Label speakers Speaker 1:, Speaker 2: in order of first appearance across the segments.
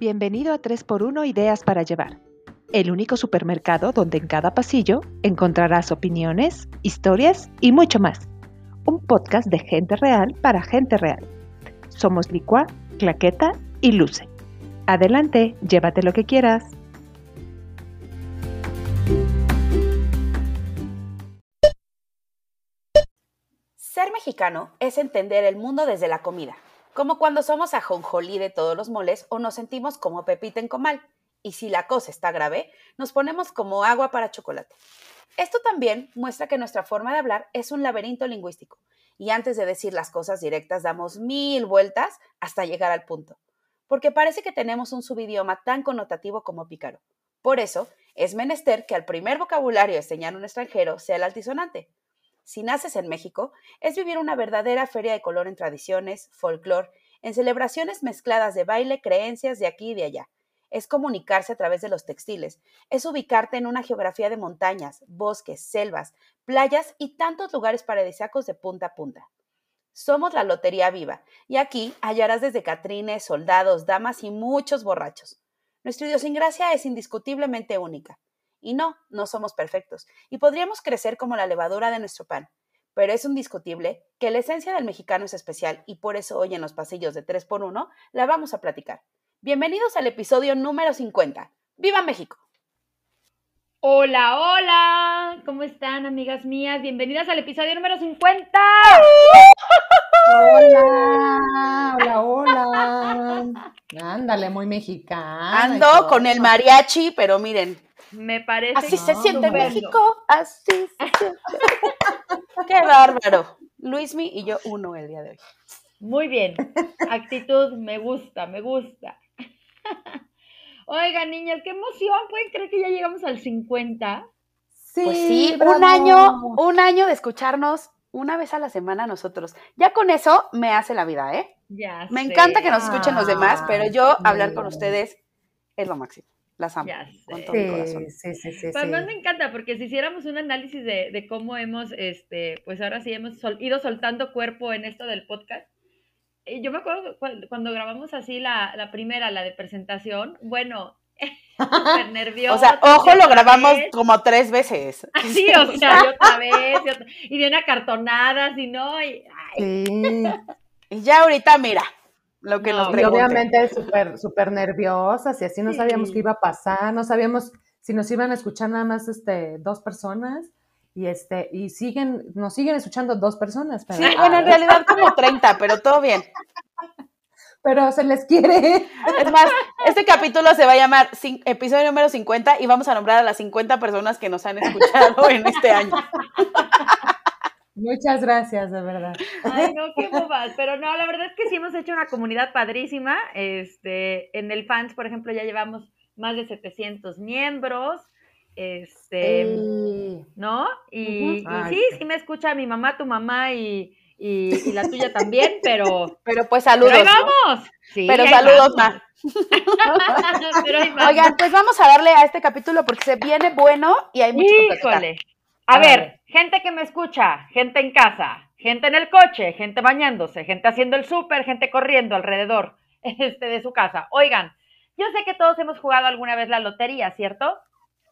Speaker 1: Bienvenido a 3x1 Ideas para Llevar, el único supermercado donde en cada pasillo encontrarás opiniones, historias y mucho más. Un podcast de gente real para gente real. Somos Licua, Claqueta y Luce. Adelante, llévate lo que quieras.
Speaker 2: Ser mexicano es entender el mundo desde la comida, como cuando somos ajonjolí de todos los moles o nos sentimos como Pepita en comal. Y si la cosa está grave, nos ponemos como agua para chocolate. Esto también muestra que nuestra forma de hablar es un laberinto lingüístico. Y antes de decir las cosas directas, damos mil vueltas hasta llegar al punto. Porque parece que tenemos un subidioma tan connotativo como pícaro. Por eso, es menester que al primer vocabulario enseñar un extranjero sea el altisonante. Si naces en México, es vivir una verdadera feria de color en tradiciones, folclore, en celebraciones mezcladas de baile, creencias de aquí y de allá. Es comunicarse a través de los textiles, es ubicarte en una geografía de montañas, bosques, selvas, playas y tantos lugares paradisíacos de punta a punta. Somos la Lotería Viva, y aquí hallarás desde catrines, soldados, damas y muchos borrachos. Nuestra idiosincrasia es indiscutiblemente única. Y no, no somos perfectos, y podríamos crecer como la levadura de nuestro pan. Pero es indiscutible que la esencia del mexicano es especial y por eso hoy en los pasillos de 3x1 la vamos a platicar. Bienvenidos al episodio número 50. ¡Viva México!
Speaker 3: Hola, hola, ¿cómo están amigas mías? Bienvenidas al episodio número 50.
Speaker 4: Hola, hola, hola. Ándale, muy mexicana.
Speaker 2: Ando con el mariachi, pero miren,
Speaker 3: Me parece.
Speaker 2: así se
Speaker 4: No,
Speaker 2: siente
Speaker 3: estupendo.
Speaker 2: México, así se siente. ¡Qué bárbaro! Luismi y yo uno el día de hoy.
Speaker 3: Muy bien. Actitud, me gusta, me gusta. Oigan, niñas, qué emoción. ¿Pueden creer que ya llegamos al 50?
Speaker 4: Sí,
Speaker 2: Pues sí,
Speaker 4: bravo.
Speaker 2: un año, un año de escucharnos una vez a la semana nosotros. Ya con eso me hace la vida, ¿eh?
Speaker 3: Ya
Speaker 2: Me
Speaker 3: sé,
Speaker 2: encanta que nos escuchen los demás, pero yo
Speaker 4: Ah,
Speaker 2: hablar con ustedes es lo máximo. Las amo.
Speaker 3: Ya
Speaker 2: con todo mi corazón.
Speaker 4: Sí, sí, sí, sí.
Speaker 3: Pero
Speaker 4: sí.
Speaker 3: me encanta porque si hiciéramos un análisis de, de cómo hemos, este, pues ahora sí hemos sol- ido soltando cuerpo en esto del podcast. eh, Yo me acuerdo cu- cuando grabamos así la, la primera, la de presentación, bueno, súper nerviosa.
Speaker 2: O sea, ojo, lo grabamos como tres veces.
Speaker 3: Sí, o sea, y otra vez, y, otra- y bien acartonadas, y no, y, ay,
Speaker 4: Sí.
Speaker 2: Y ya ahorita, mira, lo que
Speaker 3: No,
Speaker 2: nos
Speaker 3: y
Speaker 4: Y
Speaker 2: pregunten.
Speaker 4: obviamente súper, súper nerviosas y así no sabíamos
Speaker 3: Sí.
Speaker 4: qué iba a pasar, no sabíamos si nos iban a escuchar nada más este, dos personas y este y siguen nos siguen escuchando dos personas, pero,
Speaker 2: Sí, bueno, en realidad como 30, pero todo bien.
Speaker 4: Pero se les quiere.
Speaker 2: Es más, este capítulo se va a llamar episodio número 50 y vamos a nombrar a las 50 personas que nos han escuchado en este año.
Speaker 4: Muchas gracias, de verdad.
Speaker 3: ay, no, qué bobas. Pero no, la verdad es que sí hemos hecho una comunidad padrísima. Este, en el fans, por ejemplo, ya llevamos más de 700 miembros. Este,
Speaker 4: Sí.
Speaker 3: ¿no? Y,
Speaker 4: Ujú.
Speaker 3: y
Speaker 4: Ay,
Speaker 3: sí,
Speaker 4: sí.
Speaker 3: sí me escucha mi mamá, tu mamá y, y, y la tuya también, pero,
Speaker 2: Pero pues
Speaker 3: pero
Speaker 2: saludos. ¿no?
Speaker 3: vamos. Sí,
Speaker 2: Pero
Speaker 3: ahí
Speaker 2: saludos,
Speaker 3: vamos.
Speaker 2: Ma.
Speaker 3: Pero ahí vamos.
Speaker 2: Oigan, pues vamos a darle a este capítulo porque se viene bueno y hay mucho que platicar.
Speaker 3: Híjole. A ver, gente que me escucha, gente en casa, gente en el coche, gente bañándose, gente haciendo el súper, gente corriendo alrededor este, de su casa. Oigan, yo sé que todos hemos jugado alguna vez la lotería, ¿cierto?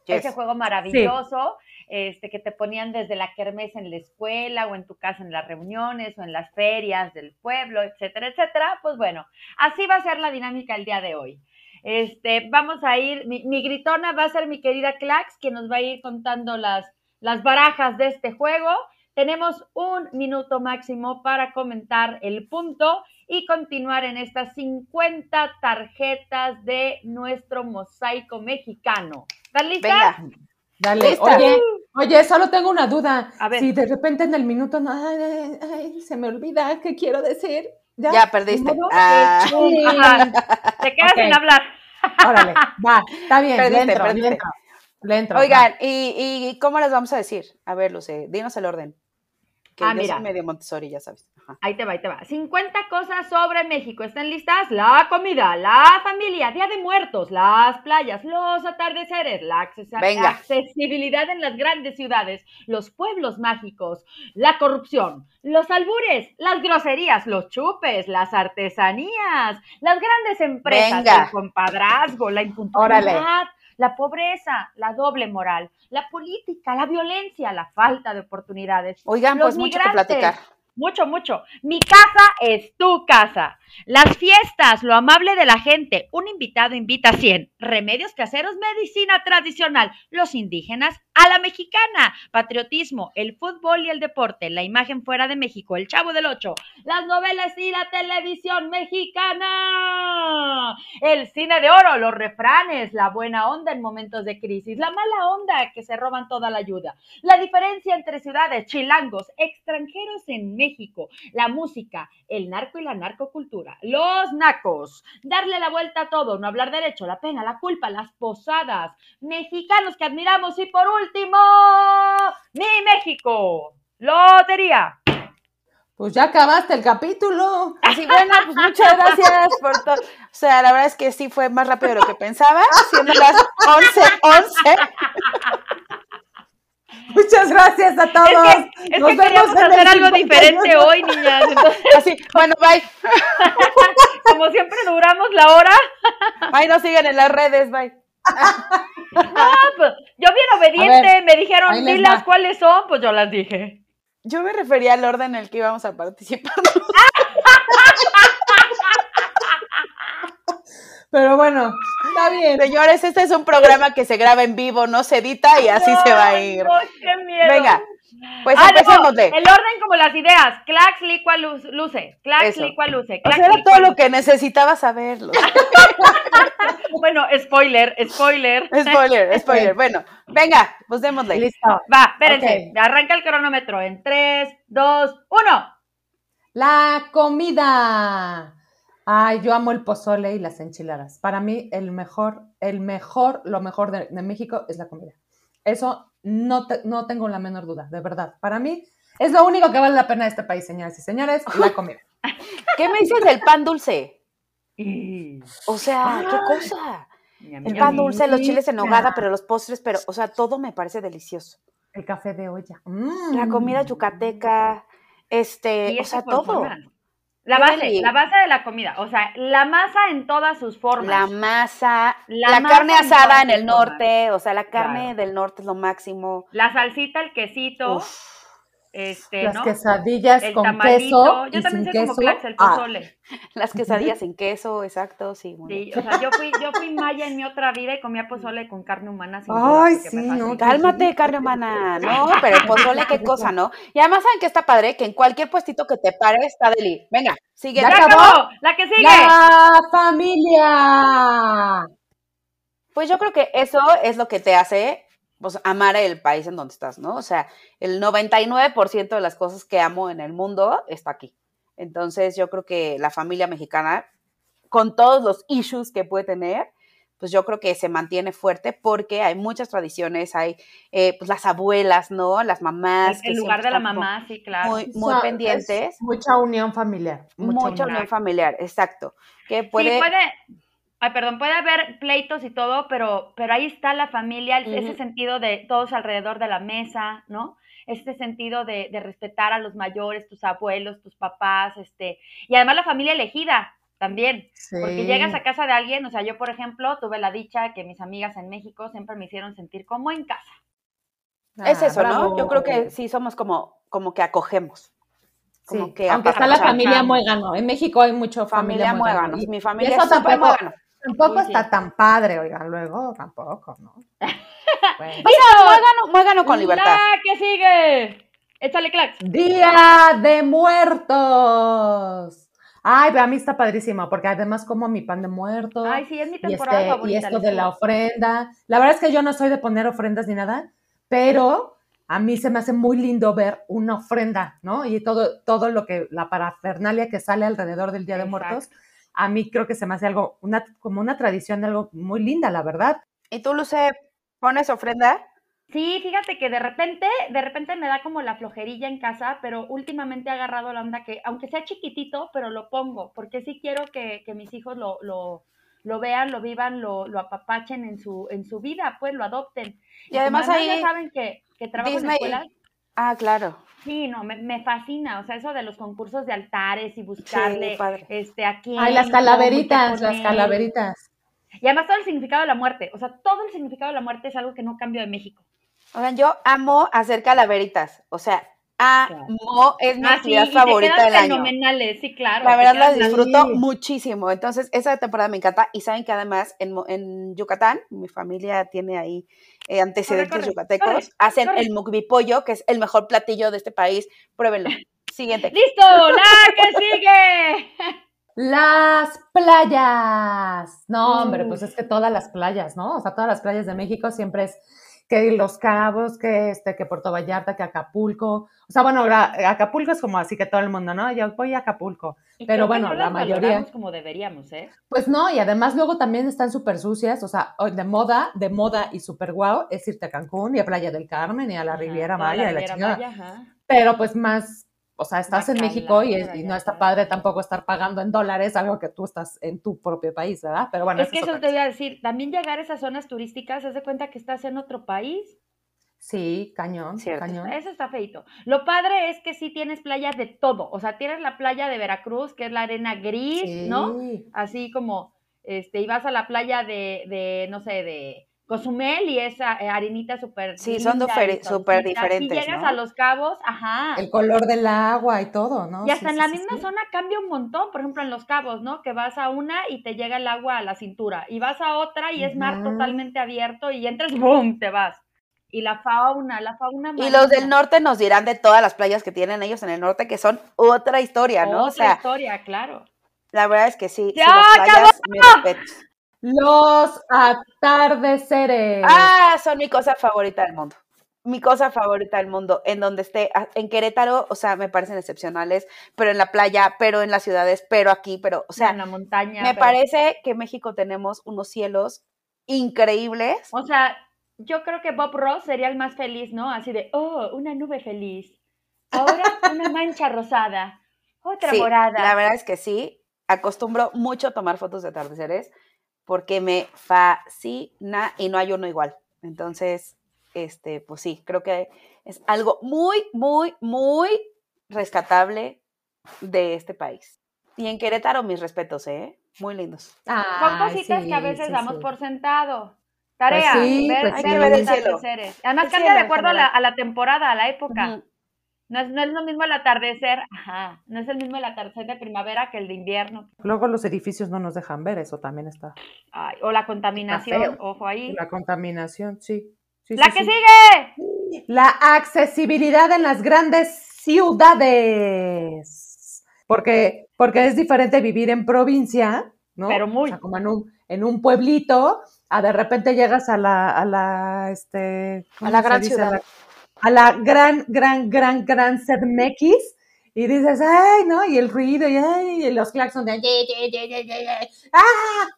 Speaker 2: Yes.
Speaker 3: Ese juego maravilloso, este, que te ponían desde la kermés en la escuela o en tu casa en las reuniones o en las ferias del pueblo, etcétera, etcétera. Pues bueno, así va a ser la dinámica el día de hoy. Este, vamos a ir, mi, gritona va a ser mi querida Clax, que nos va a ir contando las, las barajas de este juego. Tenemos un minuto máximo para comentar el punto y continuar en estas 50 tarjetas de nuestro mosaico mexicano. ¿Están listas?
Speaker 2: Venga,
Speaker 4: Dale,
Speaker 2: Lista.
Speaker 4: oye, oye, solo tengo una duda.
Speaker 3: A ver.
Speaker 4: Si de repente en el minuto no, ay, se me olvida qué quiero decir. Ya,
Speaker 2: ya perdiste. Ah,
Speaker 4: Sí.
Speaker 3: Te quedas sin hablar.
Speaker 4: Órale, va, está bien,
Speaker 2: Perdiste,
Speaker 4: le entro, le
Speaker 2: perdiste.
Speaker 4: entro, le entro,
Speaker 2: Oigan, ¿y, ¿y cómo les vamos a decir? A ver, Luce, dinos el orden. Que
Speaker 3: Ah,
Speaker 2: yo
Speaker 3: mira.
Speaker 2: soy medio Montessori, ya sabes. Ajá.
Speaker 3: Ahí te va, ahí te va. 50 cosas sobre México. ¿Están listas? La comida, la familia, Día de Muertos, las playas, los atardeceres, la
Speaker 2: Venga.
Speaker 3: accesibilidad en las grandes ciudades, los pueblos mágicos, la corrupción, los albures, las groserías, los chupes, las artesanías, las grandes empresas,
Speaker 2: Venga.
Speaker 3: el compadrazgo, la impuntualidad,
Speaker 2: Órale.
Speaker 3: La pobreza, la doble moral, la política, la violencia, la falta de oportunidades,
Speaker 2: Oigan,
Speaker 3: Los
Speaker 2: pues mucho que platicar.
Speaker 3: Mucho, mucho. Mi casa es tu casa. Las fiestas, lo amable de la gente. Un invitado invita a 100. Remedios caseros, medicina tradicional. Los indígenas a la mexicana. Patriotismo, el fútbol y el deporte. La imagen fuera de México. El chavo del ocho. Las novelas y la televisión mexicana. El cine de oro, los refranes, la buena onda en momentos de crisis. La mala onda que se roban toda la ayuda. La diferencia entre ciudades, chilangos, extranjeros en México, la música, el narco y la narcocultura, los nacos, darle la vuelta a todo, no hablar derecho, la pena, la culpa, las posadas, mexicanos que admiramos y por último, mi México, lotería.
Speaker 4: Pues ya acabaste el capítulo.
Speaker 2: Así, bueno, pues muchas gracias por todo. O sea, la verdad es que sí fue más rápido de lo que pensaba, siendo las 11, 11.
Speaker 4: Muchas gracias a todos.
Speaker 3: Es que, es
Speaker 4: Nos
Speaker 3: que queríamos hacer algo
Speaker 4: 51.
Speaker 3: diferente hoy, niñas. Entonces,
Speaker 2: Así, bueno, bye.
Speaker 3: como siempre duramos la hora,
Speaker 2: Bye, nos siguen en las redes, bye.
Speaker 3: ah, pues, yo bien obediente,
Speaker 4: ver,
Speaker 3: me dijeron,
Speaker 4: ahí
Speaker 3: dilas cuáles son, pues yo las dije.
Speaker 2: Yo me refería al orden en el que íbamos a participar.
Speaker 4: Pero bueno, está bien.
Speaker 2: Señores, este es un programa que se graba en vivo, no se edita y así se va a ir.
Speaker 3: Ay, no, qué miedo.
Speaker 2: Venga, pues
Speaker 3: Ah, no, el orden como las ideas. Clax, licua, luz- luce. Clax,
Speaker 2: Eso.
Speaker 3: licua, luce.
Speaker 2: O
Speaker 3: Clax,
Speaker 2: sea, era
Speaker 3: licua,
Speaker 2: todo lo que necesitaba saberlo.
Speaker 3: Bueno, spoiler, spoiler.
Speaker 2: Spoiler, spoiler. Bueno, venga, pues démosle.
Speaker 4: Listo.
Speaker 3: Va, espérense. Arranca el cronómetro en 3, 2, 1.
Speaker 4: La comida. Ay, yo amo el pozole y las enchiladas. Para mí, el mejor, el mejor, lo mejor de, de México es la comida. Eso no, te- no tengo la menor duda, de verdad. Para mí, es lo único que vale la pena de este país, señoras y señores, la comida.
Speaker 2: ¿Qué me dices del pan dulce? O sea, ¿qué cosa? El pan dulce, los chiles en nogada,
Speaker 4: rica.
Speaker 2: pero los postres, pero, o sea, todo me parece delicioso.
Speaker 4: El café de olla. Mm.
Speaker 2: La comida yucateca, este, o sea, todo.
Speaker 3: La base, la base de la comida. O sea, la masa en todas sus formas.
Speaker 2: La masa,
Speaker 3: La
Speaker 2: la,
Speaker 3: masa
Speaker 2: carne asada en el
Speaker 3: formas.
Speaker 2: norte, o sea, la carne
Speaker 3: Claro.
Speaker 2: del norte es lo máximo.
Speaker 3: La salsita, el quesito,
Speaker 2: Uf,
Speaker 3: este,
Speaker 4: Las
Speaker 3: ¿no?
Speaker 4: quesadillas
Speaker 3: el
Speaker 4: con
Speaker 3: tamalito.
Speaker 4: queso
Speaker 3: Yo
Speaker 4: y
Speaker 3: también
Speaker 4: sin
Speaker 3: como
Speaker 4: queso.
Speaker 3: clax el
Speaker 4: Ah,
Speaker 3: pozole.
Speaker 2: las quesadillas sin queso, exacto, sí.
Speaker 3: Sí, o sea, yo fui, yo fui maya en mi otra vida y comía pozole con carne humana sin
Speaker 4: Ay, sí, no.
Speaker 2: Cálmate, carne humana. No, pero el pozole, qué cosa, ¿no? Y además, ¿saben qué está padre? Que en cualquier puestito que te pare está deli. Venga, sigue.
Speaker 4: Ya
Speaker 3: ¡Ya
Speaker 4: acabó?
Speaker 3: acabó! ¡La que sigue!
Speaker 4: La familia.
Speaker 2: Pues yo creo que eso es lo que te hace pues, amar el país en donde estás, ¿no? O sea, el 99% de las cosas que amo en el mundo está aquí. Entonces, yo creo que la familia mexicana, con todos los issues que puede tener, pues yo creo que se mantiene fuerte porque hay muchas tradiciones, hay eh, pues las abuelas, ¿no? Las mamás.
Speaker 3: El lugar de la mamá, sí, claro.
Speaker 2: Muy, pendientes.
Speaker 4: es Mucha unión familiar.
Speaker 2: Mucha unión familiar, exacto. Que puede,
Speaker 3: Sí, puede, ay, perdón, puede haber pleitos y todo, pero, pero ahí está la familia, ese sentido de todos alrededor de la mesa, ¿no? Este sentido de, de respetar a los mayores, tus abuelos, tus papás, este, y además la familia elegida también, porque llegas a casa de alguien, o sea, yo por ejemplo tuve la dicha que mis amigas en México siempre me hicieron sentir como en casa.
Speaker 2: es eso, ¿no? Yo creo que sí somos como, como que acogemos. Como
Speaker 4: Sí,
Speaker 2: que
Speaker 4: aunque está la familia muégano. En México hay mucho familia,
Speaker 2: Familia
Speaker 4: muégano.
Speaker 2: Mi familia es súper muégano.
Speaker 4: Tampoco está tan padre, oigan, luego tampoco, ¿no? Bueno.
Speaker 2: Muégano, muégano con libertad.
Speaker 3: ¡La que sigue! Échale clax.
Speaker 4: Día de Muertos. Ay, pero a mí está padrísimo, porque además como mi pan de muertos.
Speaker 3: Ay, sí, es mi
Speaker 4: y,
Speaker 3: temporada
Speaker 4: este, y
Speaker 3: favorita.
Speaker 4: esto
Speaker 3: les
Speaker 4: de la ofrenda. La verdad es que yo no soy de poner ofrendas ni nada, pero a mí se me hace muy lindo ver una ofrenda, ¿no? Y todo, todo lo que, la parafernalia que sale alrededor del Día de
Speaker 3: Exacto.
Speaker 4: Muertos, a mí creo que se me hace algo, una, como una tradición, algo muy linda, la verdad.
Speaker 2: ¿Y tú, Luce, pones ofrenda?
Speaker 3: Sí, fíjate que de repente, de repente me da como la flojerilla en casa, pero últimamente he agarrado la onda que, aunque sea chiquitito, pero lo pongo, porque sí quiero que, que mis hijos lo, lo, lo vean, lo vivan, lo, lo apapachen en su, en su vida, pues lo adopten.
Speaker 2: Y además
Speaker 3: como
Speaker 2: ahí
Speaker 3: ya saben que, que trabajo en
Speaker 2: Disney-
Speaker 3: escuelas,
Speaker 2: Ah, claro.
Speaker 3: Sí, no, me, me fascina, o sea, eso de los concursos de altares y
Speaker 2: Sí,
Speaker 3: buscarle,
Speaker 2: padre.
Speaker 3: este, a quién,
Speaker 4: Ay, las calaveritas, las calaveritas.
Speaker 3: Y además todo el significado de la muerte, o sea, todo el significado de la muerte es algo que no cambio de México.
Speaker 2: Oigan, yo amo hacer calaveritas. O sea, amo, es mi
Speaker 3: Ah, sí,
Speaker 2: actividad
Speaker 3: te
Speaker 2: favorita del año.
Speaker 3: fenomenales, sí, claro.
Speaker 2: La verdad la disfruto
Speaker 4: Sí.
Speaker 2: muchísimo. Entonces, esa temporada me encanta. Y saben que además en, en Yucatán, mi familia tiene ahí eh, antecedentes
Speaker 3: corre,
Speaker 2: yucatecos,
Speaker 3: corre,
Speaker 2: hacen el mukbi pollo, que es el mejor platillo de este país. Pruébenlo. Siguiente.
Speaker 3: ¡Listo! ¡La que sigue!
Speaker 4: Las playas. No, hombre, pues es que todas las playas, ¿no? O sea, todas las playas de México siempre es que Los Cabos, que este, que Puerto Vallarta, que Acapulco. O sea, bueno, la- Acapulco es como así que todo el mundo, ¿no? Yo voy a Acapulco.
Speaker 3: Y
Speaker 4: Pero bueno,
Speaker 3: no
Speaker 4: la mayoría-
Speaker 3: como deberíamos, ¿eh?
Speaker 4: Pues no, y además luego también están súper sucias, o sea, de moda, de moda y súper guau es irte a Cancún y a Playa del Carmen y a la
Speaker 3: Ajá,
Speaker 4: Riviera Maya y la
Speaker 3: Riviera
Speaker 4: chingada.
Speaker 3: Maya, ajá.
Speaker 4: Pero pues más, o sea, estás en México y, es- no está padre tampoco estar pagando en dólares algo que tú estás en tu propio país, ¿verdad? Pero bueno,
Speaker 3: es que
Speaker 4: es
Speaker 3: eso te voy a decir, también llegar a esas zonas turísticas, haz de cuenta que estás en otro país.
Speaker 4: Sí, cañón,
Speaker 2: Cierto.
Speaker 4: cañón.
Speaker 3: Eso está feito. Lo padre es que sí tienes playa de todo. O sea, tienes la playa de Veracruz, que es la arena gris, ¿no?
Speaker 4: Sí.
Speaker 3: Así como, este, y vas a la playa de, de no sé, de Cozumel y esa eh, arenita súper
Speaker 2: Sí, son
Speaker 3: linda y
Speaker 2: súper diferentes,
Speaker 3: Y llegas
Speaker 2: ¿no?
Speaker 3: a Los Cabos, ajá.
Speaker 4: El color del agua y todo, ¿no?
Speaker 3: Y hasta
Speaker 4: Sí,
Speaker 3: en
Speaker 4: sí,
Speaker 3: la
Speaker 4: sí,
Speaker 3: misma
Speaker 4: sí.
Speaker 3: zona cambia un montón, por ejemplo en Los Cabos, ¿no? Que vas a una y te llega el agua a la cintura, y vas a otra y es mar totalmente abierto y entras, ¡boom!, te vas. Y la fauna, la fauna
Speaker 2: Y los del
Speaker 3: marina,
Speaker 2: norte nos dirán de todas las playas que tienen ellos en el norte, que son otra historia, ¿no? O
Speaker 3: otra
Speaker 2: sea,
Speaker 3: historia, claro.
Speaker 2: la verdad es que sí,
Speaker 3: ¡Ya
Speaker 2: las playas, respetos.
Speaker 4: Los atardeceres.
Speaker 2: Ah, son mi cosa favorita del mundo. Mi cosa favorita del mundo, en donde esté, a- en Querétaro, o sea, me parecen excepcionales, pero en la playa, pero en las ciudades, pero aquí, pero, o sea,
Speaker 3: en la montaña.
Speaker 2: me
Speaker 3: pero-
Speaker 2: parece que en México tenemos unos cielos increíbles.
Speaker 3: O sea, yo creo que Bob Ross sería el más feliz, ¿no? Así de, oh, una nube feliz. Ahora una mancha rosada. Otra
Speaker 2: Sí,
Speaker 3: morada.
Speaker 2: la verdad es que sí, acostumbro mucho a tomar fotos de atardeceres porque me fascina y no hay uno igual. Entonces, este, pues sí, creo que es algo muy, muy, muy rescatable de este país. Y en Querétaro, mis respetos, ¿eh? Muy lindos.
Speaker 3: Son
Speaker 4: Ay,
Speaker 3: cositas que a veces
Speaker 4: sí,
Speaker 3: damos
Speaker 4: sí.
Speaker 3: por sentado. Tarea,
Speaker 4: sí,
Speaker 3: ver,
Speaker 4: pues
Speaker 3: ver
Speaker 2: ver el cielo.
Speaker 3: atardeceres. Además
Speaker 2: El
Speaker 3: cambia
Speaker 2: cielo
Speaker 3: de acuerdo a la,
Speaker 2: general.
Speaker 3: a la temporada, a la época.
Speaker 2: Ujú.
Speaker 3: No, es, no es lo mismo el atardecer, ajá, no es el mismo el atardecer de primavera que el de invierno.
Speaker 4: Luego los edificios no nos dejan ver, eso también está.
Speaker 3: Ay, o la contaminación, ojo ahí.
Speaker 4: La contaminación, sí. Sí,
Speaker 3: La
Speaker 4: sí,
Speaker 3: que
Speaker 4: sí.
Speaker 3: sigue.
Speaker 4: La accesibilidad en las grandes ciudades. Porque, porque es diferente vivir en provincia, ¿no?
Speaker 3: Pero muy.
Speaker 4: O sea, como en un, en un pueblito, a de repente llegas a la, a la, este, ¿cómo
Speaker 2: la gran
Speaker 4: dice?
Speaker 2: ciudad.
Speaker 4: A la, a la gran, gran, gran, gran CDMX. Y dices, ay, ¿no? Y el ruido, y, ay, y los claxons de, ¡ah!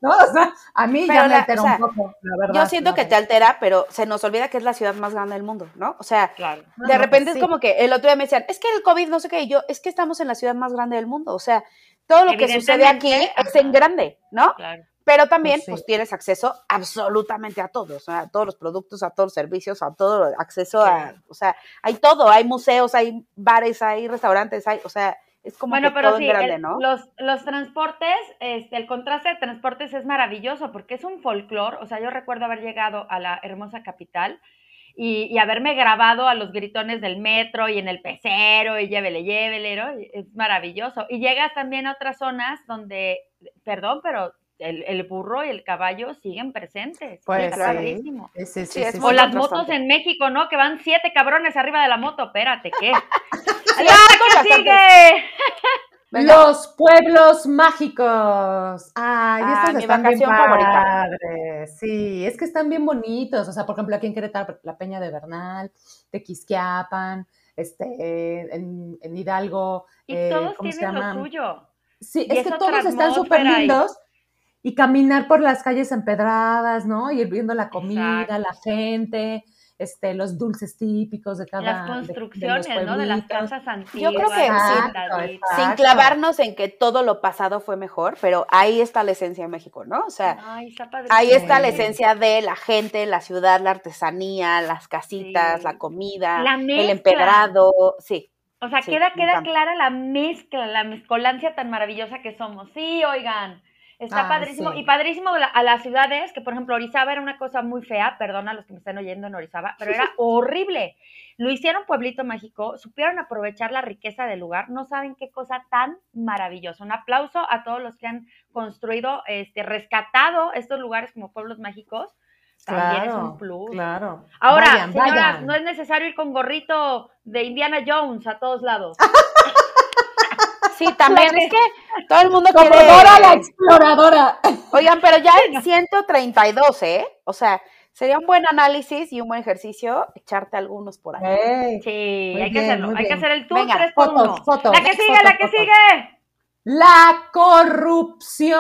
Speaker 4: ¿No? O sea, a mí
Speaker 2: Pero
Speaker 4: ya me altera
Speaker 2: o sea,
Speaker 4: un poco, la verdad.
Speaker 2: Yo siento que te altera, pero se nos olvida que es la ciudad más grande del mundo, ¿no? O sea,
Speaker 3: Claro.
Speaker 2: De
Speaker 4: no,
Speaker 2: repente
Speaker 4: pues
Speaker 2: es
Speaker 4: sí.
Speaker 2: como que el otro día me decían, es que el COVID no sé qué, y yo, es que estamos en la ciudad más grande del mundo, o sea, todo lo que sucede aquí es en grande, ¿no?
Speaker 3: Claro.
Speaker 2: Pero también,
Speaker 4: Pues sí.
Speaker 2: pues tienes acceso absolutamente a todo, o sea, a todos los productos, a todos los servicios, a todo, acceso a, o sea, hay todo, hay museos, hay bares, hay restaurantes, hay, o sea, es como
Speaker 3: Bueno,
Speaker 2: que
Speaker 3: pero
Speaker 2: todo
Speaker 3: sí,
Speaker 2: grande,
Speaker 3: el-
Speaker 2: ¿no?
Speaker 3: los, los transportes, este, el contraste de transportes es maravilloso porque es un folclore. O sea, yo recuerdo haber llegado a la hermosa capital y, y haberme grabado a los gritones del metro y en el pecero y llévele, llévele, ¿no? Es maravilloso. Y llegas también a otras zonas donde, perdón, pero el, el burro y el caballo siguen presentes.
Speaker 4: Pues
Speaker 2: sí.
Speaker 3: padrísimo.
Speaker 4: Sí, sí,
Speaker 2: Sí,
Speaker 4: sí,
Speaker 2: es
Speaker 4: sí,
Speaker 2: muy
Speaker 3: O las motos en México, ¿no? Que van siete cabrones arriba de la moto. Espérate, ¿qué? ¡La que sigue!
Speaker 2: Venga.
Speaker 4: Los pueblos mágicos. Ay,
Speaker 2: Ah,
Speaker 4: estos
Speaker 2: mi
Speaker 4: están bien padres. Sí, es que están bien bonitos. O sea, por ejemplo, aquí en Querétaro, la Peña de Bernal, Tequisquiapan, este, en, en Hidalgo.
Speaker 3: Y
Speaker 4: eh,
Speaker 3: todos
Speaker 4: ¿cómo se
Speaker 3: tienen lo suyo.
Speaker 4: Sí,
Speaker 3: y
Speaker 4: es
Speaker 3: es
Speaker 4: que todos están súper
Speaker 3: y-
Speaker 4: lindos. Y caminar por las calles empedradas, ¿no? Y ir viendo la comida,
Speaker 3: Exacto.
Speaker 4: la gente. este, los dulces típicos de cada
Speaker 3: Las
Speaker 4: de- de los
Speaker 3: construcciones, ¿no? De las casas antiguas.
Speaker 2: creo que sí.
Speaker 4: Exacto.
Speaker 2: Sin clavarnos en que todo lo pasado fue mejor, pero ahí está la esencia de México, ¿no? O sea,
Speaker 3: Ay, está padrísimo.
Speaker 2: ahí está la esencia de la gente, la ciudad, la artesanía, las casitas,
Speaker 3: Sí.
Speaker 2: la comida,
Speaker 3: La
Speaker 2: el empedrado, sí.
Speaker 3: O sea,
Speaker 2: Sí,
Speaker 3: queda, queda clara la mezcla, la mezcolancia tan maravillosa que somos. Sí, oigan, está padrísimo.
Speaker 4: sí.
Speaker 3: Y padrísimo a las ciudades, que por ejemplo Orizaba era una cosa muy fea, perdona a los que me están oyendo en Orizaba, pero era horrible. Lo hicieron Pueblito Mágico, supieron aprovechar la riqueza del lugar, no saben qué cosa tan maravillosa. Un aplauso a todos los que han construido, este, rescatado estos lugares como pueblos mágicos. También es un plus.
Speaker 4: Claro.
Speaker 3: Ahora,
Speaker 4: Vayan,
Speaker 3: señoras,
Speaker 4: vayan.
Speaker 3: no es necesario ir con gorrito de Indiana Jones a todos lados.
Speaker 2: Sí, también es que todo el mundo
Speaker 4: Como
Speaker 2: quiere...
Speaker 4: Dora la exploradora.
Speaker 2: Oigan, pero ya en 132, ¿eh? O sea, sería un buen análisis y un buen ejercicio echarte algunos por ahí.
Speaker 3: Sí, hay que
Speaker 4: bien,
Speaker 3: hacerlo. Hay que hacer el tour
Speaker 2: Venga,
Speaker 3: 3 por
Speaker 4: fotos,
Speaker 3: 1.
Speaker 4: fotos,
Speaker 3: La que sigue,
Speaker 4: fotos,
Speaker 3: la que sigue.
Speaker 4: La corrupción.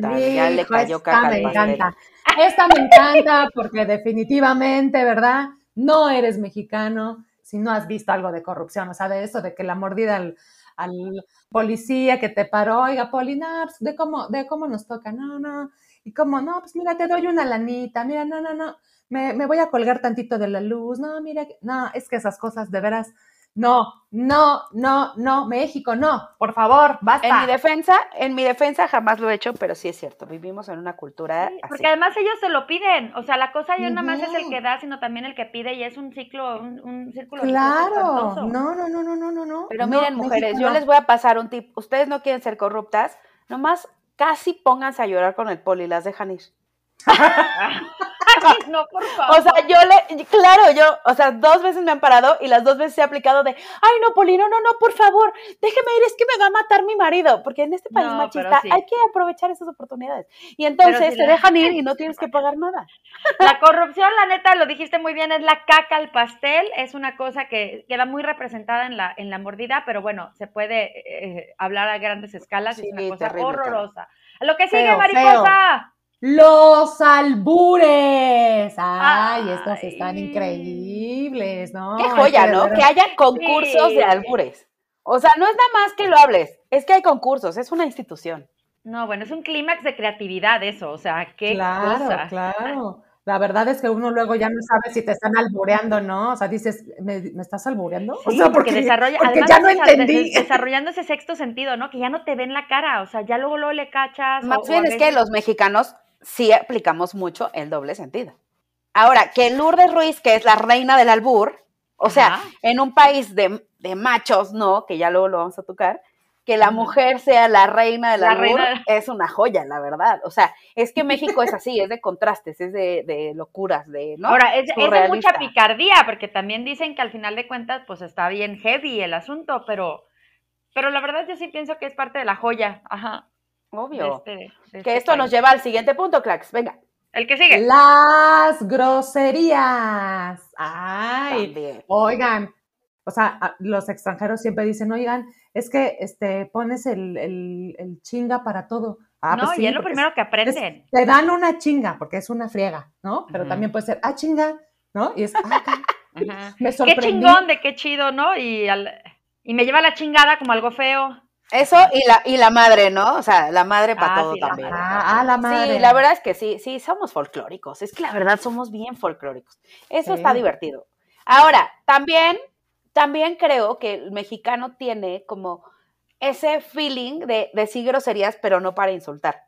Speaker 2: Puta, ya le cayó caca
Speaker 4: me encanta. Esta me encanta porque definitivamente, ¿verdad? No eres mexicano si no has visto algo de corrupción, o sea, de eso, de que la mordida al, al policía que te paró, oiga, Poli, no, pues, de cómo, de cómo nos toca, no, no, y cómo, no, pues mira, te doy una lanita, mira, no, no, no, me, me voy a colgar tantito de la luz, no, mira, no, es que esas cosas de veras, no, no, no, no, México, no, por favor, basta.
Speaker 2: En mi defensa, en mi defensa jamás lo he hecho, pero sí es cierto, vivimos en una cultura
Speaker 3: Sí,
Speaker 2: así.
Speaker 3: Porque además ellos se lo piden. O sea, la cosa ya no más es el que da, sino también el que pide y es un ciclo, un, un círculo.
Speaker 4: Claro, no, no, no, no, no, no, no.
Speaker 2: Pero
Speaker 4: no,
Speaker 2: miren, mujeres,
Speaker 4: México
Speaker 2: yo
Speaker 4: no.
Speaker 2: les voy a pasar un tip. Ustedes no quieren ser corruptas, nomás casi pónganse a llorar con el poli, las dejan ir.
Speaker 3: Ay, no, por favor.
Speaker 2: O sea, yo le, claro, yo, o sea, dos veces me han parado y las dos veces he aplicado de, ay, no, Poli, no, no, no, por favor, déjeme ir, es que me va a matar mi marido, porque en este país
Speaker 3: No,
Speaker 2: machista
Speaker 3: sí.
Speaker 2: hay que aprovechar esas oportunidades. Y entonces te
Speaker 3: la-
Speaker 2: dejan ir y no tienes que pagar nada.
Speaker 3: La corrupción, la neta, lo dijiste muy bien, es la caca al pastel, es una cosa que queda muy representada en la, en la mordida, pero bueno, se puede eh, hablar a grandes escalas,
Speaker 2: Sí,
Speaker 3: es una cosa
Speaker 2: terrible,
Speaker 3: horrorosa. Lo que sigue,
Speaker 4: Feo,
Speaker 3: mariposa.
Speaker 4: Los albures. Ay, estos están increíbles, ¿no?
Speaker 2: Qué joya,
Speaker 4: que
Speaker 2: ¿no? Que haya concursos
Speaker 3: Sí.
Speaker 2: de albures. O sea, no es nada más que lo hables, es que hay concursos, es una institución.
Speaker 3: No, bueno, es un clímax de creatividad eso, o sea, qué
Speaker 4: Claro,
Speaker 3: cosa.
Speaker 4: claro. La verdad es que uno luego ya no sabe si te están albureando, ¿no? O sea, dices, ¿me, me estás albureando? o sea,
Speaker 3: porque, desarrolla,
Speaker 4: porque
Speaker 3: además
Speaker 4: ya no entendí.
Speaker 3: des- desarrollando ese sexto sentido, ¿no? Que ya no te ven la cara, o sea, ya luego luego le cachas.
Speaker 2: Más
Speaker 3: o-
Speaker 2: bien es que los mexicanos sí aplicamos mucho el doble sentido. Ahora, que Lourdes Ruiz, que es la reina del albur, o sea,
Speaker 3: Ajá.
Speaker 2: en un país de, de machos, ¿no? Que ya luego lo vamos a tocar, que la mujer sea la reina del
Speaker 3: La
Speaker 2: albur
Speaker 3: reina
Speaker 2: es una joya, la verdad. O sea, es que México es así, es de contrastes, es de, de locuras, de, ¿no?
Speaker 3: Ahora, es, es de mucha picardía, porque también dicen que al final de cuentas, pues está bien heavy el asunto, pero, pero la verdad yo sí pienso que es parte de la joya, ajá. De
Speaker 2: Obvio.
Speaker 3: este- de
Speaker 2: que
Speaker 3: este
Speaker 2: esto nos lleva al siguiente punto, Clax. Venga.
Speaker 3: El que sigue.
Speaker 4: Las groserías. Ay,
Speaker 2: También.
Speaker 4: oigan, o sea, los extranjeros siempre dicen, oigan, es que este, pones el, el- el chinga para todo. Ah,
Speaker 3: no,
Speaker 4: pues sí,
Speaker 3: y es lo primero que
Speaker 4: es-
Speaker 3: aprenden.
Speaker 4: te dan una chinga, porque es una friega, ¿no? Pero también puede ser, ah, chinga, ¿no? Y es, ah, me
Speaker 3: Qué chingón, de qué chido, ¿no? Y, al- y me lleva la chingada como algo feo.
Speaker 2: Eso y la, y la madre, ¿no? O sea, la madre para
Speaker 3: Ah,
Speaker 2: todo
Speaker 3: sí,
Speaker 2: también.
Speaker 4: Ah, ah, la madre.
Speaker 2: Sí, la verdad es que sí, sí, somos folclóricos. Es que la verdad somos bien folclóricos. Eso
Speaker 4: Sí.
Speaker 2: está divertido. Ahora, también, también creo que el mexicano tiene como ese feeling de decir groserías, pero no para insultar.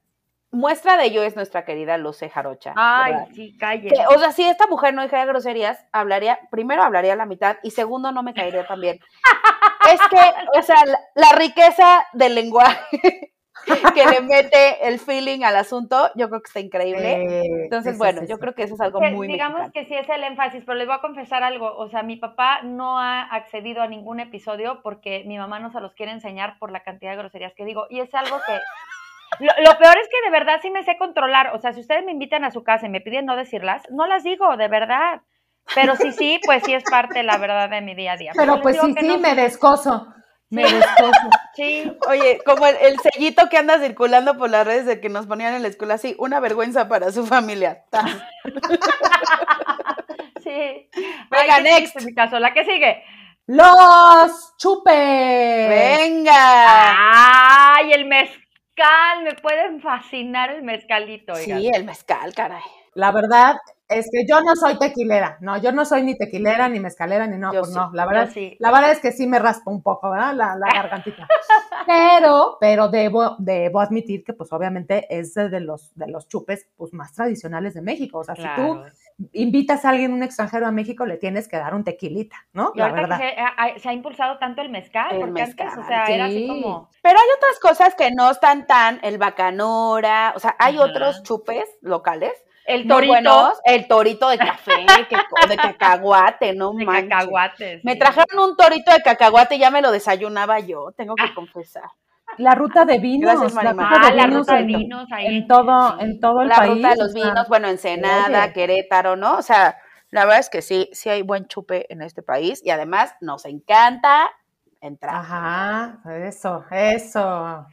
Speaker 2: Muestra de ello es nuestra querida Luce Jarocha.
Speaker 3: Ay,
Speaker 2: ¿verdad?
Speaker 3: sí, calle.
Speaker 2: O sea, si esta mujer no dijera groserías, hablaría, primero hablaría la mitad y segundo no me caería tan bien. es que, o sea, la, la riqueza del lenguaje que le mete el feeling al asunto, yo creo que está increíble.
Speaker 4: Eh,
Speaker 2: Entonces,
Speaker 4: sí,
Speaker 2: bueno,
Speaker 4: sí,
Speaker 2: yo creo que eso es algo
Speaker 3: Que
Speaker 2: muy
Speaker 3: digamos
Speaker 2: mexicano.
Speaker 3: que sí es el énfasis, pero les voy a confesar algo. O sea, mi papá no ha accedido a ningún episodio porque mi mamá no se los quiere enseñar por la cantidad de groserías que digo. Y es algo que. Lo, lo peor es que de verdad sí me sé controlar. O sea, si ustedes me invitan a su casa y me piden no decirlas, no las digo, de verdad. Pero sí, sí, pues sí es parte, la verdad, de mi día a día.
Speaker 4: Pero pues sí, sí,
Speaker 3: no-
Speaker 4: me descoso. Me descoso.
Speaker 3: Sí,
Speaker 2: Oye, como el, el sellito que anda circulando por las redes de que nos ponían en la escuela, así, una vergüenza para su familia.
Speaker 3: Sí, sí.
Speaker 2: Venga,
Speaker 3: Ay,
Speaker 2: next.
Speaker 3: triste mi caso. La que sigue.
Speaker 4: Los chupes.
Speaker 2: Venga.
Speaker 3: Ay, el mezcal. Me pueden fascinar el mezcalito, oigan.
Speaker 2: Sí, el mezcal, caray.
Speaker 4: La verdad es que yo no soy tequilera, no, yo no soy ni tequilera, ni mezcalera, ni no,
Speaker 2: Yo
Speaker 4: pues
Speaker 2: sí,
Speaker 4: no, la verdad,
Speaker 3: sí.
Speaker 4: la verdad es que sí me raspa un poco, ¿verdad? La, la gargantita. Pero, pero debo, debo admitir que pues obviamente es de los, de los chupes pues más tradicionales de México. O sea, si tú
Speaker 3: Claro.
Speaker 4: Invitas a alguien, un extranjero a México, le tienes que dar un tequilita, ¿no?
Speaker 3: Y
Speaker 4: La
Speaker 3: ahorita que
Speaker 4: verdad.
Speaker 3: se, ha- se ha impulsado tanto el mezcal,
Speaker 2: El
Speaker 3: porque antes,
Speaker 2: mezcal,
Speaker 3: o sea, era así
Speaker 4: sí.
Speaker 3: como...
Speaker 2: Pero hay otras cosas que no están tan, el bacanora, o sea, hay
Speaker 3: Ajá.
Speaker 2: otros chupes locales.
Speaker 3: El torito
Speaker 2: buenos, el torito de café, que, o de cacahuate, no
Speaker 3: de
Speaker 2: manches.
Speaker 3: cacahuates.
Speaker 2: Me
Speaker 3: sí.
Speaker 2: trajeron un torito de cacahuate y ya me lo desayunaba yo, tengo que
Speaker 3: Ah.
Speaker 2: confesar.
Speaker 4: La ruta de vinos,
Speaker 2: Gracias,
Speaker 4: la ruta
Speaker 3: Ah,
Speaker 4: de
Speaker 3: la
Speaker 4: vinos
Speaker 3: ruta de vinos ahí.
Speaker 4: en todo, en todo el
Speaker 2: La
Speaker 4: país.
Speaker 2: ruta de los vinos, bueno, Ensenada,
Speaker 4: oye.
Speaker 2: Querétaro, ¿no? O sea, la verdad es que sí, sí hay buen chupe en este país y además nos encanta entrar.
Speaker 4: Ajá, eso, eso.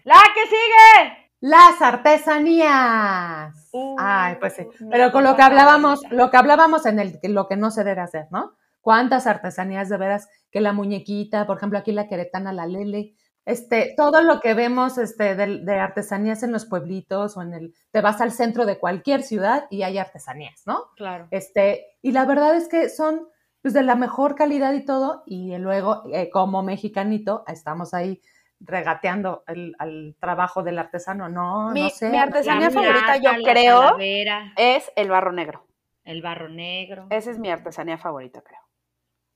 Speaker 3: ¡La que sigue!
Speaker 4: Las artesanías.
Speaker 3: Uh,
Speaker 4: Ay, pues sí. Pero con lo que hablábamos, lo que hablábamos en el lo que no se debe hacer, ¿no? ¿Cuántas artesanías de veras que la muñequita, por ejemplo, aquí la queretana, la lele, este, todo lo que vemos este, de, de artesanías en los pueblitos o en el, te vas al centro de cualquier ciudad y hay artesanías, ¿no?
Speaker 3: Claro.
Speaker 4: Este, y la verdad es que son pues, de la mejor calidad y todo, y luego, eh, como mexicanito, estamos ahí regateando el, al trabajo del artesano. No,
Speaker 2: Mi-
Speaker 4: no sé.
Speaker 2: mi artesanía favorita, yo creo,
Speaker 3: calavera,
Speaker 2: Es el barro negro.
Speaker 3: el barro negro.
Speaker 2: Esa es mi artesanía favorita, creo.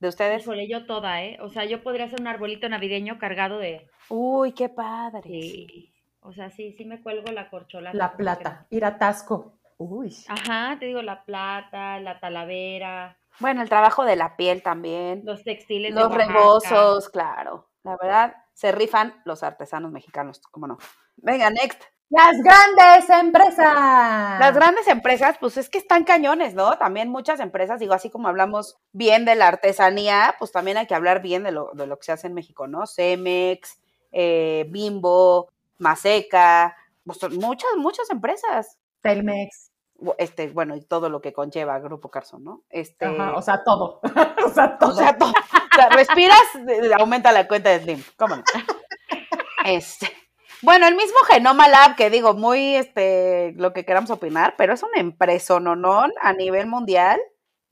Speaker 2: ¿De ustedes?
Speaker 3: Híjole, yo toda, ¿eh? O sea, yo podría hacer un arbolito navideño cargado de...
Speaker 2: Uy, qué padre.
Speaker 3: Sí. O sea, sí, sí me cuelgo la corcholata.
Speaker 4: La plata, ir a Tasco. Uy.
Speaker 3: Ajá, te digo, la plata, la talavera,
Speaker 2: Bueno, el trabajo de la piel también.
Speaker 3: los textiles
Speaker 2: Los rebozos, claro. La verdad, se rifan los artesanos mexicanos, ¿cómo no? Venga, next.
Speaker 4: Las grandes empresas.
Speaker 2: Las grandes empresas, pues es que están cañones, ¿no? También muchas empresas, digo, así como hablamos bien de la artesanía, pues también hay que hablar bien de lo, de lo que se hace en México, ¿no? Cemex, eh, Bimbo, Maseca, pues muchas, muchas empresas.
Speaker 4: Telmex.
Speaker 2: Este, bueno, y todo lo que conlleva Grupo Carson, ¿no? Este,
Speaker 4: Ajá, o sea, todo. o sea, todo.
Speaker 2: o sea, to- o sea, respiras, eh, aumenta la cuenta de Slim, ¿cómo no? Este, bueno, el mismo Genoma Lab, que digo, muy este, lo que queramos opinar, pero es una empresa nonón a nivel mundial.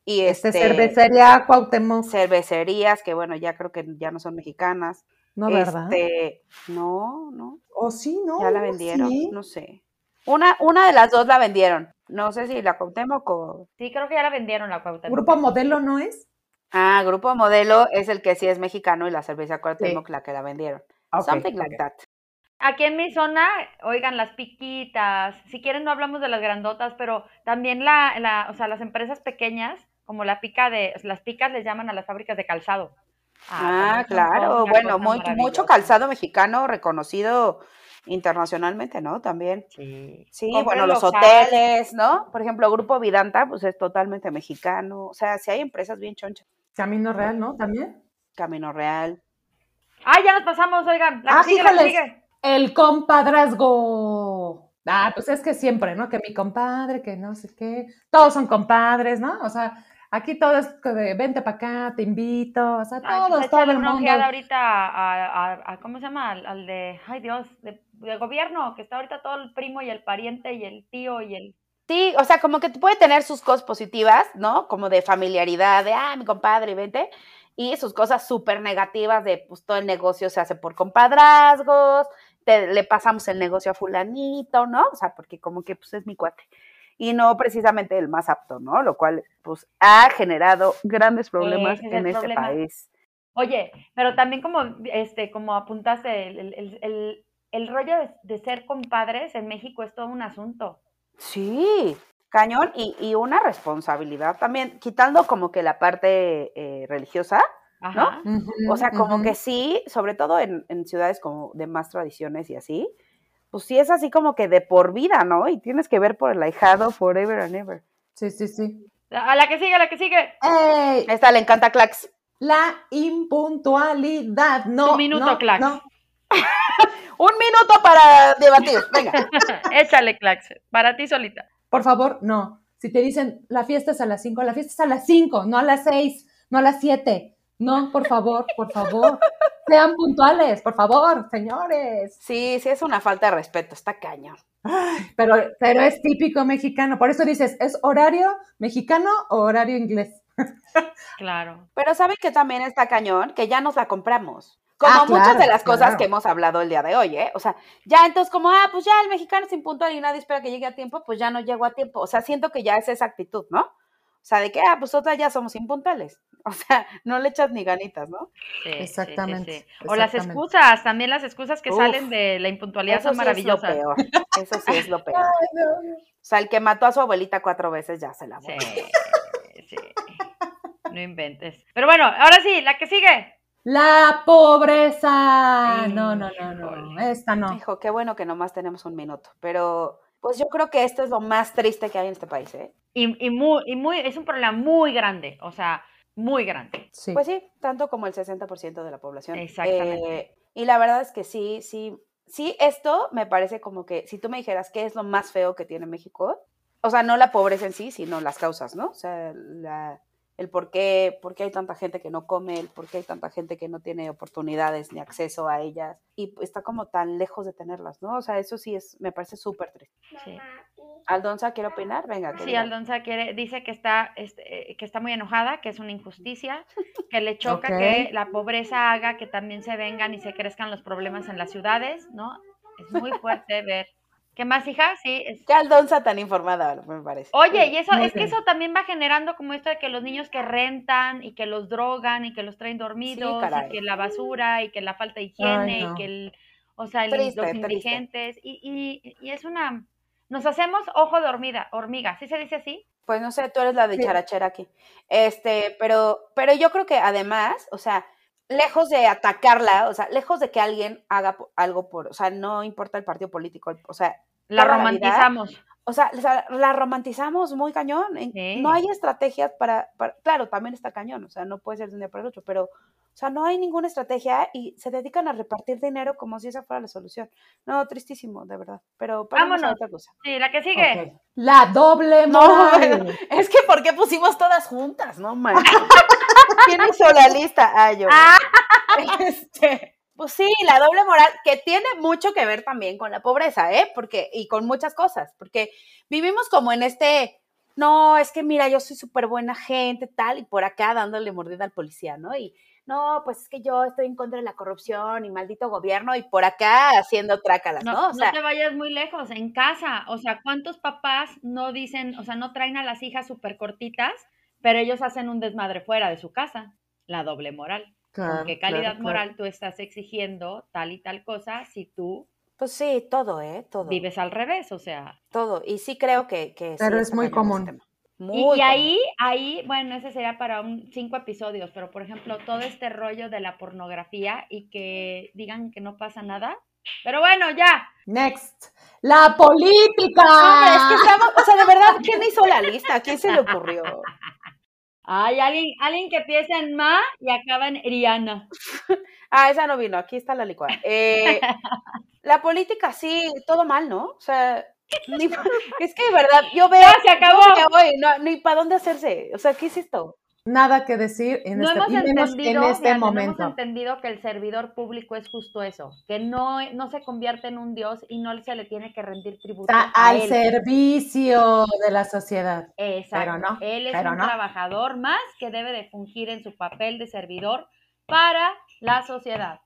Speaker 2: Y
Speaker 4: este,
Speaker 2: este,
Speaker 4: cervecería Cuauhtémoc.
Speaker 2: cervecerías, que bueno, ya creo que ya no son mexicanas.
Speaker 4: No, ¿verdad?
Speaker 2: Este, no, no,
Speaker 4: O sí, ¿no?
Speaker 2: ya la vendieron,
Speaker 4: sí.
Speaker 2: no sé. Una, una de las dos la vendieron. No sé si la Cuauhtémoc o...
Speaker 3: Sí, creo que ya la vendieron la Cuauhtémoc.
Speaker 4: Grupo Modelo no es.
Speaker 2: Ah, Grupo Modelo es el que sí es mexicano y la cerveza Cuauhtémoc la que la vendieron.
Speaker 4: Ok,
Speaker 2: Something like that.
Speaker 3: Aquí en mi zona, oigan, las piquitas, si quieren no hablamos de las grandotas, pero también la, la, o sea, las empresas pequeñas, como la pica de, las picas les llaman a las fábricas de calzado.
Speaker 2: Ah,
Speaker 3: toda
Speaker 2: claro. Bueno, muy- mucho calzado mexicano reconocido internacionalmente, ¿no? También.
Speaker 3: Sí.
Speaker 2: Sí, bueno, los hoteles, ¿no? Por ejemplo, Grupo Vidanta, pues es totalmente mexicano. O sea, sí hay empresas bien chonchas.
Speaker 4: Camino Real, ¿no? También.
Speaker 2: Camino Real.
Speaker 3: Ah, ya nos pasamos, oigan. La
Speaker 4: Ah,
Speaker 3: que sigue, la que
Speaker 4: híjoles.
Speaker 3: sigue.
Speaker 4: El compadrazgo. Ah, pues es que siempre, ¿no? Que mi compadre, que no sé qué. Todos son compadres, ¿no? O sea, aquí todo es de vente para acá, te invito. O sea,
Speaker 3: Ay, pues
Speaker 4: todos, todo el
Speaker 3: una
Speaker 4: mundo.
Speaker 3: ahorita a, a- a- ¿cómo se llama? Al, al de, ay Dios, de, de gobierno, que está ahorita todo el primo y el pariente y el tío y el...
Speaker 2: Sí, o sea, como que puede tener sus cosas positivas, ¿no? Como de familiaridad, de, ah, mi compadre, vente. Y sus cosas súper negativas de, pues, todo el negocio se hace por compadrazgos, te- le pasamos el negocio a fulanito, ¿no? O sea, porque como que, pues, es mi cuate. Y no precisamente el más apto, ¿no? Lo cual, pues, ha generado grandes problemas
Speaker 3: es
Speaker 2: en este
Speaker 3: problema.
Speaker 2: país.
Speaker 3: Oye, pero también como, este, como apuntaste, el, el- el- el- el rollo de, de ser compadres en México es todo un asunto.
Speaker 2: Sí, cañón y, y una responsabilidad también, quitando como que la parte eh, religiosa,
Speaker 3: Ajá.
Speaker 4: Ujú,
Speaker 2: O sea, como que sí, sobre todo en, en ciudades como de más tradiciones y así, pues sí es así como que de por vida, ¿no? Y tienes que ver por el ahijado forever and ever.
Speaker 4: Sí, sí, sí.
Speaker 3: A la que sigue, a la que sigue.
Speaker 4: ¡Ey!
Speaker 2: Esta le encanta Clax.
Speaker 4: La impuntualidad. No.
Speaker 3: Tu minuto,
Speaker 4: no,
Speaker 3: Clax.
Speaker 4: no.
Speaker 2: Un minuto para debatir, venga.
Speaker 3: Échale, Clax, para ti solita.
Speaker 4: Por favor, no. Si te dicen, la fiesta es a las 5, la fiesta es a las 5, no a las 6, no a las 7. No, por favor, por favor. Sean puntuales, por favor, señores.
Speaker 2: Sí, sí, es una falta de respeto, está cañón.
Speaker 4: Pero, pero es típico mexicano. Por eso dices, ¿es horario mexicano o horario inglés?
Speaker 3: Claro.
Speaker 2: Pero ¿saben que también está cañón? Que ya nos la compramos. Como
Speaker 4: Ah,
Speaker 2: muchas
Speaker 4: claro,
Speaker 2: de las cosas
Speaker 4: claro.
Speaker 2: que hemos hablado el día de hoy, ¿eh? O sea, ya entonces como, ah, pues ya el mexicano es impuntual y nadie espera que llegue a tiempo, pues ya no llego a tiempo. O sea, siento que ya es esa actitud, ¿no? O sea, de que, ah, pues otras ya somos impuntuales. O sea, no le echas ni ganitas, ¿no?
Speaker 3: Sí, sí, sí,
Speaker 4: Exactamente,
Speaker 3: sí. O las excusas, también las excusas que
Speaker 2: Uf,
Speaker 3: salen de la impuntualidad
Speaker 2: Eso
Speaker 3: son
Speaker 2: sí es
Speaker 3: maravillosas.
Speaker 2: lo peor. Eso sí es lo peor. O sea, el que mató a su abuelita cuatro veces ya se la
Speaker 3: Sí,
Speaker 2: borró.
Speaker 3: sí. No inventes. Pero bueno, ahora sí, la que sigue.
Speaker 4: La pobreza. No, no, no, no. Esta no.
Speaker 2: Hijo, qué bueno que nomás tenemos un minuto. Pero, pues yo creo que esto es lo más triste que hay en este país, ¿eh?
Speaker 3: Y, y muy, y muy, es un problema muy grande, o sea, muy grande.
Speaker 4: Sí.
Speaker 2: Pues sí, tanto como el 60% de la población.
Speaker 3: Exactamente.
Speaker 2: Eh, y la verdad es que sí, sí, sí, esto me parece como que si tú me dijeras qué es lo más feo que tiene México, o sea, no la pobreza en sí, sino las causas, ¿no? O sea, la- el por qué, por qué hay tanta gente que no come, el por qué hay tanta gente que no tiene oportunidades ni acceso a ellas y está como tan lejos de tenerlas, ¿no? O sea, eso sí es, me parece súper triste.
Speaker 3: Sí.
Speaker 2: Aldonza, ¿quiere opinar? Venga.
Speaker 3: Sí. Aldonza quiere, dice que está, este, eh, que está muy enojada, que es una injusticia, que le choca que la pobreza haga que también se vengan y se crezcan los problemas en las ciudades, ¿no? Es muy fuerte ver. ¿Qué más, hija? Sí. es-
Speaker 2: Qué Aldonza tan informada, me parece.
Speaker 3: Oye, y eso,
Speaker 4: Muy
Speaker 3: es que eso también va generando como esto de que los niños que rentan y que los drogan y que los traen dormidos
Speaker 2: caray.
Speaker 3: y que la basura y que la falta de higiene
Speaker 4: Ay, no.
Speaker 3: y que el, o sea, el-
Speaker 2: Triste,
Speaker 3: los indigentes y, y, y es una, nos hacemos ojo de hormiga, hormiga, ¿sí se dice así?
Speaker 2: Pues no sé, tú eres la de
Speaker 4: Sí.
Speaker 2: charachera aquí. Este, pero, pero yo creo que además, o sea, lejos de atacarla, o sea, lejos de que alguien haga algo por, o sea, no importa el partido político, o sea,
Speaker 3: La
Speaker 2: Toda la vida.
Speaker 3: romantizamos.
Speaker 2: o sea, la, la romantizamos muy cañón.
Speaker 3: Sí.
Speaker 2: No hay estrategias para, para- claro, también está cañón, o sea, no puede ser de un día para el otro, pero, o sea, no hay ninguna estrategia y se dedican a repartir dinero como si esa fuera la solución. No, tristísimo, de verdad. Pero a
Speaker 3: Vámonos.
Speaker 2: otra cosa.
Speaker 3: Sí, la que sigue.
Speaker 4: La doble
Speaker 2: No,
Speaker 4: moral.
Speaker 2: Es que ¿por qué pusimos todas juntas? No man. ¿Quién hizo la lista? Ah, yo. Este, pues sí, la doble moral, que tiene mucho que ver también con la pobreza, ¿eh? Porque, y con muchas cosas, porque vivimos como en este, no, es que mira, yo soy súper buena gente, tal, y por acá dándole mordida al policía, ¿no? Y no, pues es que yo estoy en contra de la corrupción y maldito gobierno, y por acá haciendo trácalas, ¿no?
Speaker 3: No,
Speaker 2: O sea,
Speaker 3: no te vayas muy lejos, en casa. O sea, ¿cuántos papás no dicen, o sea, no traen a las hijas súper cortitas, pero ellos hacen un desmadre fuera de su casa? La doble moral.
Speaker 4: Claro,
Speaker 3: ¿Con qué calidad
Speaker 4: claro, claro.
Speaker 3: moral tú estás exigiendo tal y tal cosa si tú
Speaker 2: pues sí, todo, ¿eh? Todo.
Speaker 3: vives al revés? O sea,
Speaker 2: Todo. Y sí creo que, que sí
Speaker 4: Pero es muy común.
Speaker 3: y,
Speaker 2: Muy
Speaker 3: y
Speaker 2: común.
Speaker 3: ahí, ahí, bueno, ese sería para un cinco episodios, pero por ejemplo, todo este rollo de la pornografía y que digan que no pasa nada. Pero bueno, ya.
Speaker 4: Next. La política.
Speaker 2: Hombre, es que estamos, o sea, de verdad, ¿quién hizo la lista? ¿A quién se le ocurrió?
Speaker 3: Hay alguien, alguien que empieza en Ma y acaba en Rihanna.
Speaker 2: Ah, esa no vino, aquí está la licuada. Eh, la política, sí, todo mal, ¿no? O sea, ni es que de verdad, yo veo.
Speaker 3: Ya, se acabó.
Speaker 2: no, ni para dónde hacerse. O sea, ¿qué es esto?
Speaker 4: Nada que decir en
Speaker 3: No
Speaker 4: este,
Speaker 3: hemos entendido,
Speaker 4: en este
Speaker 3: no hemos
Speaker 4: momento.
Speaker 3: entendido que el servidor público es justo eso, que no, no se convierte en un dios y no se le tiene que rendir tributo
Speaker 4: Está
Speaker 3: a
Speaker 4: al
Speaker 3: él.
Speaker 4: servicio de la sociedad.
Speaker 3: Exacto.
Speaker 4: Pero no,
Speaker 3: Él es
Speaker 4: pero
Speaker 3: un
Speaker 4: no.
Speaker 3: trabajador más que debe de fungir en su papel de servidor para la sociedad.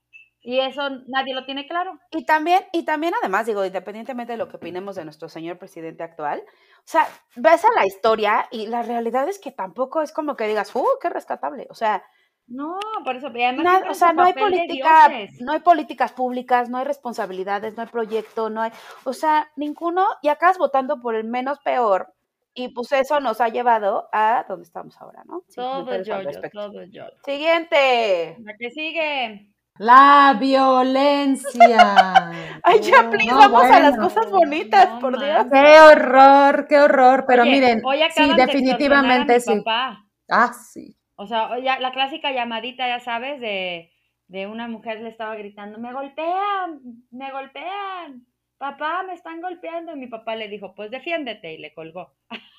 Speaker 3: Y eso nadie lo tiene claro.
Speaker 2: Y también, y también además, digo, independientemente de lo que opinemos de nuestro señor presidente actual, o sea, ves a la historia y la realidad es que tampoco es como que digas, ¡uh, qué rescatable! O sea,
Speaker 3: No, por eso.
Speaker 2: Nada, o sea, no hay política, no hay políticas públicas, no hay responsabilidades, no hay proyecto, no hay, o sea, ninguno, y acabas votando por el menos peor, y pues eso nos ha llevado a donde estamos ahora, ¿no? Sin
Speaker 3: Todo yo,
Speaker 2: respecto.
Speaker 3: todo yo.
Speaker 2: Siguiente.
Speaker 3: La que sigue.
Speaker 4: La violencia.
Speaker 2: Ay, ya, please,
Speaker 4: no,
Speaker 2: vamos a las cosas bonitas,
Speaker 3: No
Speaker 2: por Dios.
Speaker 4: Qué horror, qué horror. Pero
Speaker 3: Oye,
Speaker 4: miren,
Speaker 3: hoy
Speaker 4: sí, definitivamente
Speaker 3: extorsionar a mi
Speaker 4: sí.
Speaker 3: papá.
Speaker 4: Ah, sí.
Speaker 3: O sea, o ya- la clásica llamadita, ya sabes, de, de una mujer le estaba gritando, me golpean, me golpean, papá, me están golpeando. Y mi papá le dijo, pues defiéndete, y le colgó.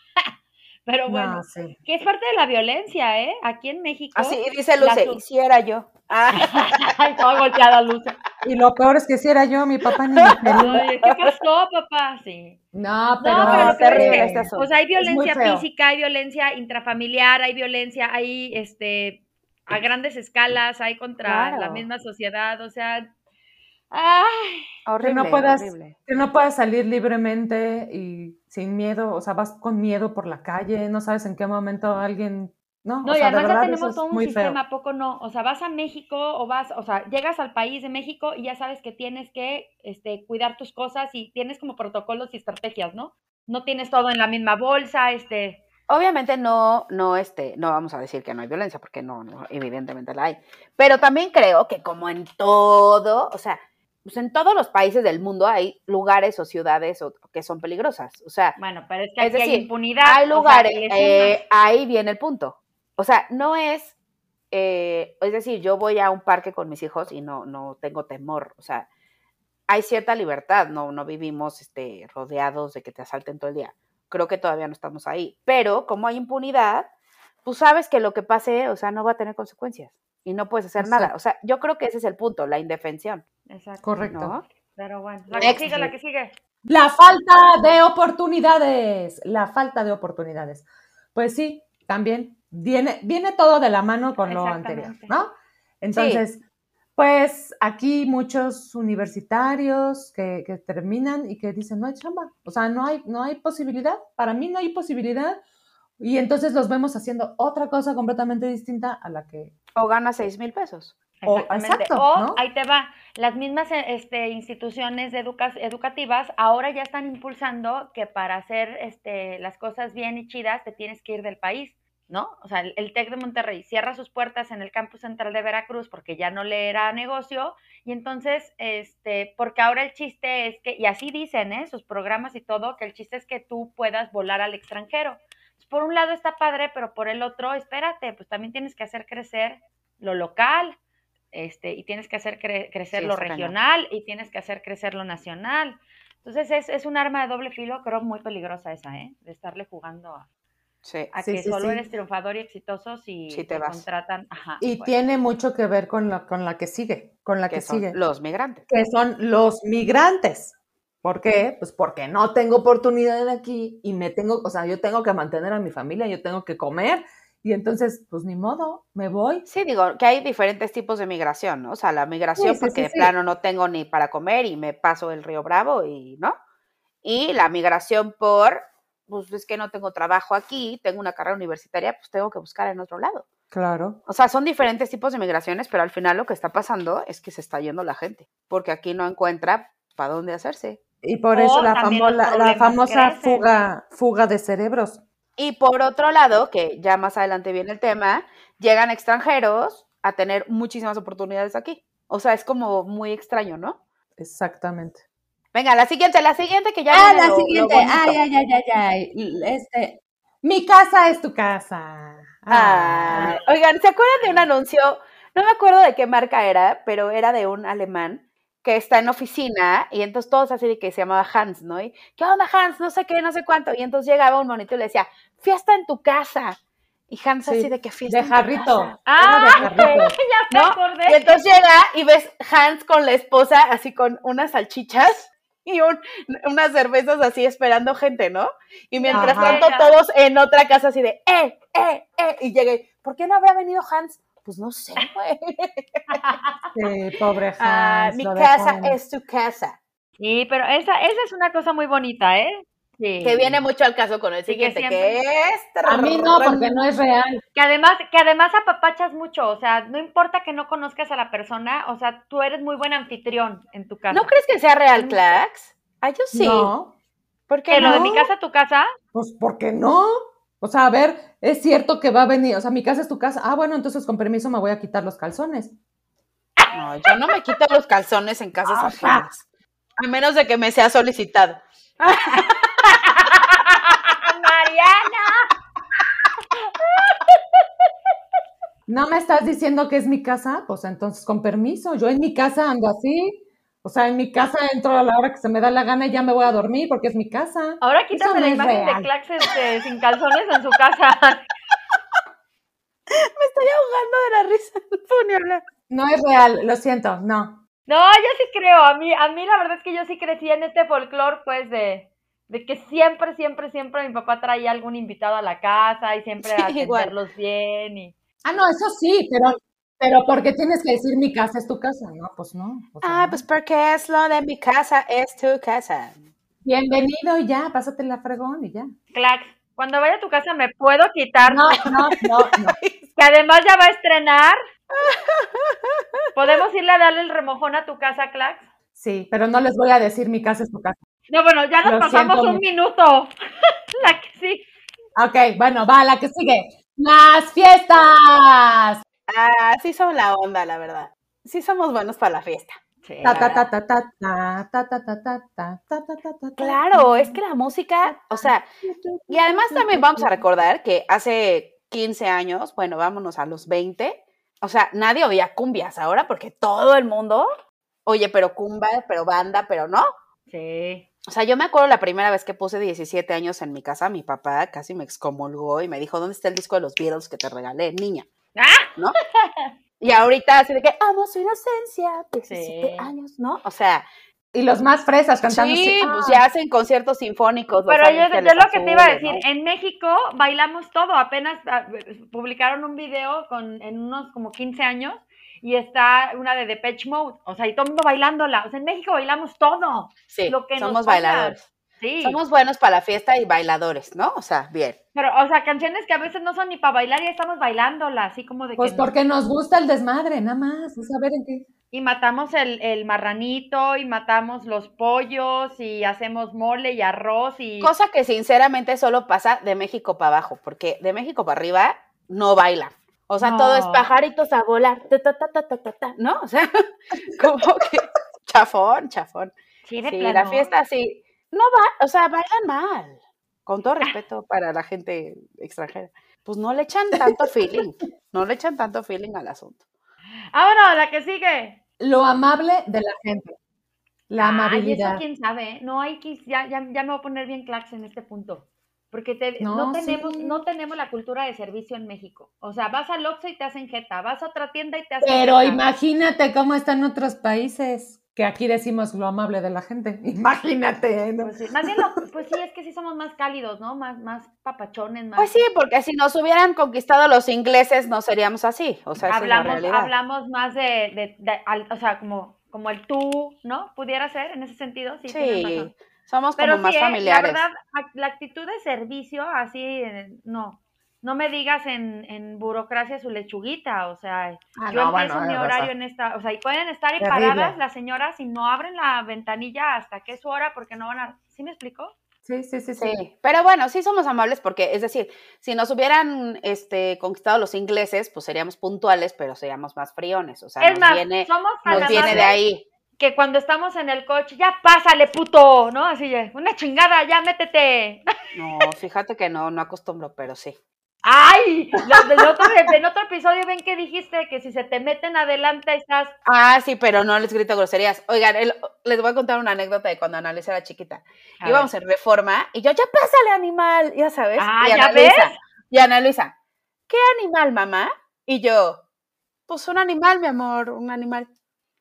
Speaker 3: Pero bueno,
Speaker 4: No, sí.
Speaker 3: que es parte de la violencia, ¿eh? Aquí en México.
Speaker 2: Así dice
Speaker 3: la
Speaker 2: Luce, y si era yo. Ah,
Speaker 3: Ay, toda volteada, Luce.
Speaker 4: Y lo peor es que si era yo, mi papá ni me
Speaker 3: ¿qué pasó, papá? Sí.
Speaker 4: No, pero,
Speaker 3: No, pero lo
Speaker 2: No,
Speaker 3: peor
Speaker 2: terrible
Speaker 3: es
Speaker 2: este
Speaker 3: que, sea, hay
Speaker 4: Es
Speaker 3: violencia física, hay violencia intrafamiliar, hay violencia, hay, este, a grandes escalas, hay contra la misma sociedad, o sea, ay,
Speaker 2: horrible,
Speaker 4: no puedas-
Speaker 2: horrible.
Speaker 4: que no puedes salir libremente y sin miedo, o sea, vas con miedo por la calle, no sabes en qué momento alguien, no,
Speaker 3: No,
Speaker 4: o
Speaker 3: y
Speaker 4: sea, de
Speaker 3: además ya tenemos todo un
Speaker 4: muy
Speaker 3: sistema,
Speaker 4: feo.
Speaker 3: ¿a poco no? O sea, vas a México o vas, o sea, llegas al país de México y ya sabes que tienes que este, cuidar tus cosas y tienes como protocolos y estrategias, ¿no? No tienes todo en la misma bolsa, este,
Speaker 2: Obviamente no, no, este, no vamos a decir que no hay violencia, porque no, no, evidentemente la hay. Pero también creo que como en todo, o sea, pues en todos los países del mundo hay lugares o ciudades o- que son peligrosas. O sea,
Speaker 3: bueno, pero es que
Speaker 2: Es
Speaker 3: aquí hay
Speaker 2: decir,
Speaker 3: impunidad.
Speaker 2: hay
Speaker 3: o sea,
Speaker 2: lugares, eh, ahí viene el punto. O sea, no es, eh, es decir, yo voy a un parque con mis hijos y no, no tengo temor. O sea, hay cierta libertad, no, no vivimos este, rodeados de que te asalten todo el día. Creo que todavía no estamos ahí. Pero como hay impunidad, pues sabes que lo que pase, o sea, no va a tener consecuencias y no puedes hacer nada. O sea, yo creo que ese es el punto, la indefensión,
Speaker 3: Exacto.
Speaker 4: Correcto.
Speaker 2: ¿no?
Speaker 3: Pero bueno, la que
Speaker 2: Next.
Speaker 3: sigue, la que sigue.
Speaker 4: La falta de oportunidades, la falta de oportunidades. Pues sí, también viene, viene todo de la mano con lo anterior. ¿no? Entonces, pues aquí muchos universitarios que, que terminan y que dicen, no hay chamba, o sea, no hay, no hay posibilidad, para mí no hay posibilidad, y entonces los vemos haciendo otra cosa completamente distinta a la que...
Speaker 2: O gana seis mil pesos.
Speaker 4: O- exacto,
Speaker 3: O,
Speaker 4: ¿no?
Speaker 3: ahí te va, las mismas eh, este, instituciones de educa- educativas ahora ya están impulsando que para hacer este, las cosas bien y chidas te tienes que ir del país, ¿no? O sea, el, el TEC de Monterrey cierra sus puertas en el campus central de Veracruz porque ya no le era negocio y entonces, este, porque ahora el chiste es que, y así dicen, ¿eh? Sus programas y todo, que el chiste es que tú puedas volar al extranjero. Por un lado está padre, pero por el otro, espérate, pues también tienes que hacer crecer lo local, este, y tienes que hacer cre- crecer
Speaker 2: Sí,
Speaker 3: lo
Speaker 2: cañón.
Speaker 3: regional y tienes que hacer crecer lo nacional. Entonces es, es un arma de doble filo, creo muy peligrosa esa, ¿eh? De estarle jugando a,
Speaker 2: Sí.
Speaker 3: a
Speaker 4: Sí,
Speaker 3: que
Speaker 4: sí,
Speaker 3: solo
Speaker 4: sí.
Speaker 3: eres triunfador y exitoso si
Speaker 2: te
Speaker 3: te,
Speaker 2: vas.
Speaker 3: contratan. Ajá,
Speaker 4: Y
Speaker 3: bueno.
Speaker 4: tiene mucho que ver con la, con la que sigue, con la que,
Speaker 2: que son
Speaker 4: sigue.
Speaker 2: los migrantes.
Speaker 4: que son los migrantes. ¿Por qué? Pues porque no tengo oportunidad aquí y me tengo, o sea, yo tengo que mantener a mi familia, yo tengo que comer y entonces, pues ni modo, me voy.
Speaker 2: Sí, digo que hay diferentes tipos de migración, ¿no? O sea, la migración
Speaker 4: Sí, sí,
Speaker 2: porque
Speaker 4: sí,
Speaker 2: de plano no tengo ni para comer y me paso el río Bravo y, ¿no? Y la migración por, pues es que no tengo trabajo aquí, tengo una carrera universitaria, pues tengo que buscar en otro lado.
Speaker 4: Claro.
Speaker 2: O sea, son diferentes tipos de migraciones, pero al final lo que está pasando es que se está yendo la gente, porque aquí no encuentra para dónde hacerse.
Speaker 4: Y por eso la, famo- la- famosa fuga, fuga de cerebros.
Speaker 2: Y por otro lado, que ya más adelante viene el tema, llegan extranjeros a tener muchísimas oportunidades aquí. O sea, es como muy extraño, ¿no?
Speaker 4: Exactamente.
Speaker 2: Venga, la siguiente, la siguiente que ya
Speaker 4: ah,
Speaker 2: viene
Speaker 4: la
Speaker 2: lo-
Speaker 4: siguiente. Ay, ay, ay, ay, ay. Este, mi casa es tu casa.
Speaker 2: Ay, Oigan, ¿se acuerdan de un anuncio? No me acuerdo de qué marca era, pero era de un alemán que está en oficina y entonces todos así de que se llamaba Hans, ¿no? Y, ¿qué onda Hans? No sé qué, no sé cuánto. Y entonces llegaba un monito y le decía, fiesta en tu casa. Y Hans
Speaker 4: Sí,
Speaker 2: así de que fiesta
Speaker 4: de jarrito.
Speaker 3: Ah,
Speaker 4: de jarrito.
Speaker 3: ya acordé.
Speaker 2: Y entonces llega y ves Hans con la esposa así con unas salchichas y un- unas cervezas así esperando gente, ¿no? Y mientras
Speaker 4: Ajá.
Speaker 2: tanto todos en otra casa así de, eh, eh, eh, y llega y, ¿por qué no habrá venido Hans? Pues no sé, güey.
Speaker 4: Sí, pobre Hans.
Speaker 2: Ah, mi
Speaker 4: lo
Speaker 2: casa
Speaker 4: dejó
Speaker 2: es tu casa.
Speaker 3: Sí, pero esa, esa es una cosa muy bonita, ¿eh? Sí.
Speaker 2: Que viene mucho al caso con el
Speaker 3: Sí, que
Speaker 2: siguiente, que, es...
Speaker 4: A mí no, porque no es real.
Speaker 3: Que además, que además apapachas mucho, o sea, no importa que no conozcas a la persona, o sea, tú eres muy buen anfitrión en tu casa.
Speaker 2: ¿No crees que sea real. Clax? Ah, yo sí.
Speaker 4: No,
Speaker 2: ¿Por qué
Speaker 3: que lo de mi casa, tu casa,
Speaker 4: pues ¿por qué no? O sea, a ver, es cierto que va a venir, o sea, mi casa es tu casa. Ah, bueno, entonces con permiso me voy a quitar los calzones.
Speaker 2: No, yo no me quito los calzones en casas
Speaker 4: Ajá.
Speaker 2: ajenas. A menos de que me sea solicitado.
Speaker 3: Mariana.
Speaker 4: ¿No me estás diciendo que es mi casa? Pues entonces con permiso, yo en mi casa ando así. O sea, en mi casa entro a la hora que se me da la gana y ya me voy a dormir porque es mi casa.
Speaker 3: Ahora quítame
Speaker 4: no
Speaker 3: la imagen
Speaker 4: real.
Speaker 3: de Clax este, sin calzones en su casa.
Speaker 2: Me estoy ahogando de la risa. No puedo ni hablar.
Speaker 4: No es real, lo siento, no.
Speaker 3: No, yo sí creo. A mí, a mí la verdad es que yo sí crecí en este folclore, pues, de, de que siempre, siempre, siempre mi papá traía algún invitado a la casa y siempre
Speaker 2: Sí,
Speaker 3: a
Speaker 2: igual.
Speaker 3: atenderlos bien. Y...
Speaker 4: Ah, no, eso sí, pero, pero ¿por qué tienes que decir mi casa es tu casa? No, pues no.
Speaker 2: Ah,
Speaker 4: no.
Speaker 2: pues porque es lo de mi casa, es tu casa.
Speaker 4: Bienvenido y ya, pásate la fregón y ya.
Speaker 3: Clax, cuando vaya a tu casa me puedo quitar,
Speaker 4: No, no, no, no.
Speaker 3: que además ya va a estrenar. ¿Podemos irle a darle el remojón a tu casa, Clax?
Speaker 4: Sí, pero no les voy a decir mi casa es tu casa.
Speaker 3: No, bueno, ya nos
Speaker 4: Lo
Speaker 3: pasamos
Speaker 4: siento
Speaker 3: un minuto. La que sí.
Speaker 4: Ok, bueno, va, la que sigue. Las fiestas.
Speaker 2: Ah, sí son la onda, la verdad. Sí somos buenos para la fiesta. Claro, es que la música, o sea, y además también vamos a recordar que hace 15 años, bueno, vámonos a los 20, o sea, nadie oía cumbias ahora porque todo el mundo, oye, pero cumba, pero banda, pero no.
Speaker 3: Sí.
Speaker 2: O sea, yo me acuerdo la primera vez que puse 17 años en mi casa, mi papá casi me excomulgó y me dijo, ¿dónde está el disco de los Beatles que te regalé, niña?
Speaker 3: ¡Ah!
Speaker 2: ¿No? Y ahorita así de que amo su inocencia, 17
Speaker 3: Sí.
Speaker 2: años, ¿no? O sea,
Speaker 4: Y los más fresas cantando.
Speaker 2: sí, pues
Speaker 4: ah.
Speaker 2: ya hacen conciertos sinfónicos.
Speaker 3: Pero yo, yo lo que te iba a decir,
Speaker 2: ¿no?
Speaker 3: en México bailamos todo, apenas ah, publicaron un video con, en unos como 15 años y está una de Depeche Mode, o sea, y todo el mundo bailándola, o sea, en México bailamos todo,
Speaker 2: Sí,
Speaker 3: lo que nos
Speaker 2: somos
Speaker 3: pongas.
Speaker 2: bailadores.
Speaker 3: Sí,
Speaker 2: Somos buenos para la fiesta y bailadores, ¿no? O sea, bien.
Speaker 3: pero, o sea, canciones que a veces no son ni para bailar y estamos bailándola, así como de
Speaker 4: Pues
Speaker 3: que...
Speaker 4: porque nos gusta el desmadre, nada más. Es saber en qué.
Speaker 3: Y matamos el, el marranito y matamos los pollos y hacemos mole y arroz y...
Speaker 2: Cosa que sinceramente solo pasa de México para abajo, porque de México para arriba no bailan. O sea, todo es pajaritos a volar, ta, ta, ta, ta, ta, ta, ta, ¿no? O sea, como que chafón, chafón.
Speaker 3: Sí, de
Speaker 2: Sí,
Speaker 3: plano.
Speaker 2: la fiesta sí. No va, o sea, bailan mal. Con todo respeto para la gente extranjera. Pues no le echan tanto feeling, no le echan tanto feeling al asunto.
Speaker 3: Ahora, la que sigue.
Speaker 4: Lo amable de la gente. La amabilidad.
Speaker 3: eso quién sabe. No hay que, ya, ya, ya me voy a poner bien clax en este punto. Porque te- no,
Speaker 4: No,
Speaker 3: tenemos,
Speaker 4: sí.
Speaker 3: no tenemos la cultura de servicio en México. O sea, vas al Oxxo y te hacen jeta, vas a otra tienda y te hacen
Speaker 4: Pero
Speaker 3: jeta.
Speaker 4: imagínate cómo están otros países, que aquí decimos lo amable de la gente. Imagínate. ¿no?
Speaker 3: Pues sí, más bien, lo- pues sí, es que sí somos más cálidos, ¿no? Más, más papachones, más...
Speaker 2: Pues sí, porque si nos hubieran conquistado los ingleses no seríamos así. O sea, esa es la
Speaker 3: hablamos, hablamos más de, de- de- al- o sea, como, como el tú, ¿no? Pudiera ser en ese sentido, sí.
Speaker 2: Sí, somos como
Speaker 3: Pero
Speaker 2: más
Speaker 3: sí, ¿eh?
Speaker 2: familiares.
Speaker 3: la verdad, ac- la actitud de servicio, así, eh, no. No me digas en, en burocracia su lechuguita, o sea,
Speaker 4: Ah,
Speaker 3: yo
Speaker 4: no,
Speaker 3: empiezo
Speaker 4: bueno,
Speaker 3: mi
Speaker 4: eh,
Speaker 3: horario en esta, o sea, y pueden estar ahí
Speaker 4: Terrible.
Speaker 3: paradas las señoras y no abren la ventanilla hasta que es su hora porque no van a, ¿sí me explico?
Speaker 4: Sí, sí, sí, sí.
Speaker 2: Sí, pero bueno, sí somos amables porque, es decir, si nos hubieran este, conquistado los ingleses, pues seríamos puntuales, pero seríamos más friones. O sea,
Speaker 3: es
Speaker 2: nos
Speaker 3: más,
Speaker 2: viene,
Speaker 3: somos tan
Speaker 2: nos viene de ahí.
Speaker 3: que cuando estamos en el coche, ya pásale, puto, ¿no? Así una chingada, ya métete.
Speaker 2: No, fíjate que no, no acostumbro, pero sí.
Speaker 3: ¡Ay! Los del otro, en otro episodio ven que dijiste que si se te meten adelante estás
Speaker 2: Ah, sí, pero no les grito groserías. Oigan, el- les voy a contar una anécdota de cuando Annalisa era chiquita.
Speaker 3: A
Speaker 2: Íbamos en reforma y yo, ya pásale, animal, ya sabes.
Speaker 3: Ah,
Speaker 2: y
Speaker 3: ¿ya
Speaker 2: Luisa, y Ana Luisa, ¿qué animal, mamá? Y yo, pues un animal, mi amor, un animal.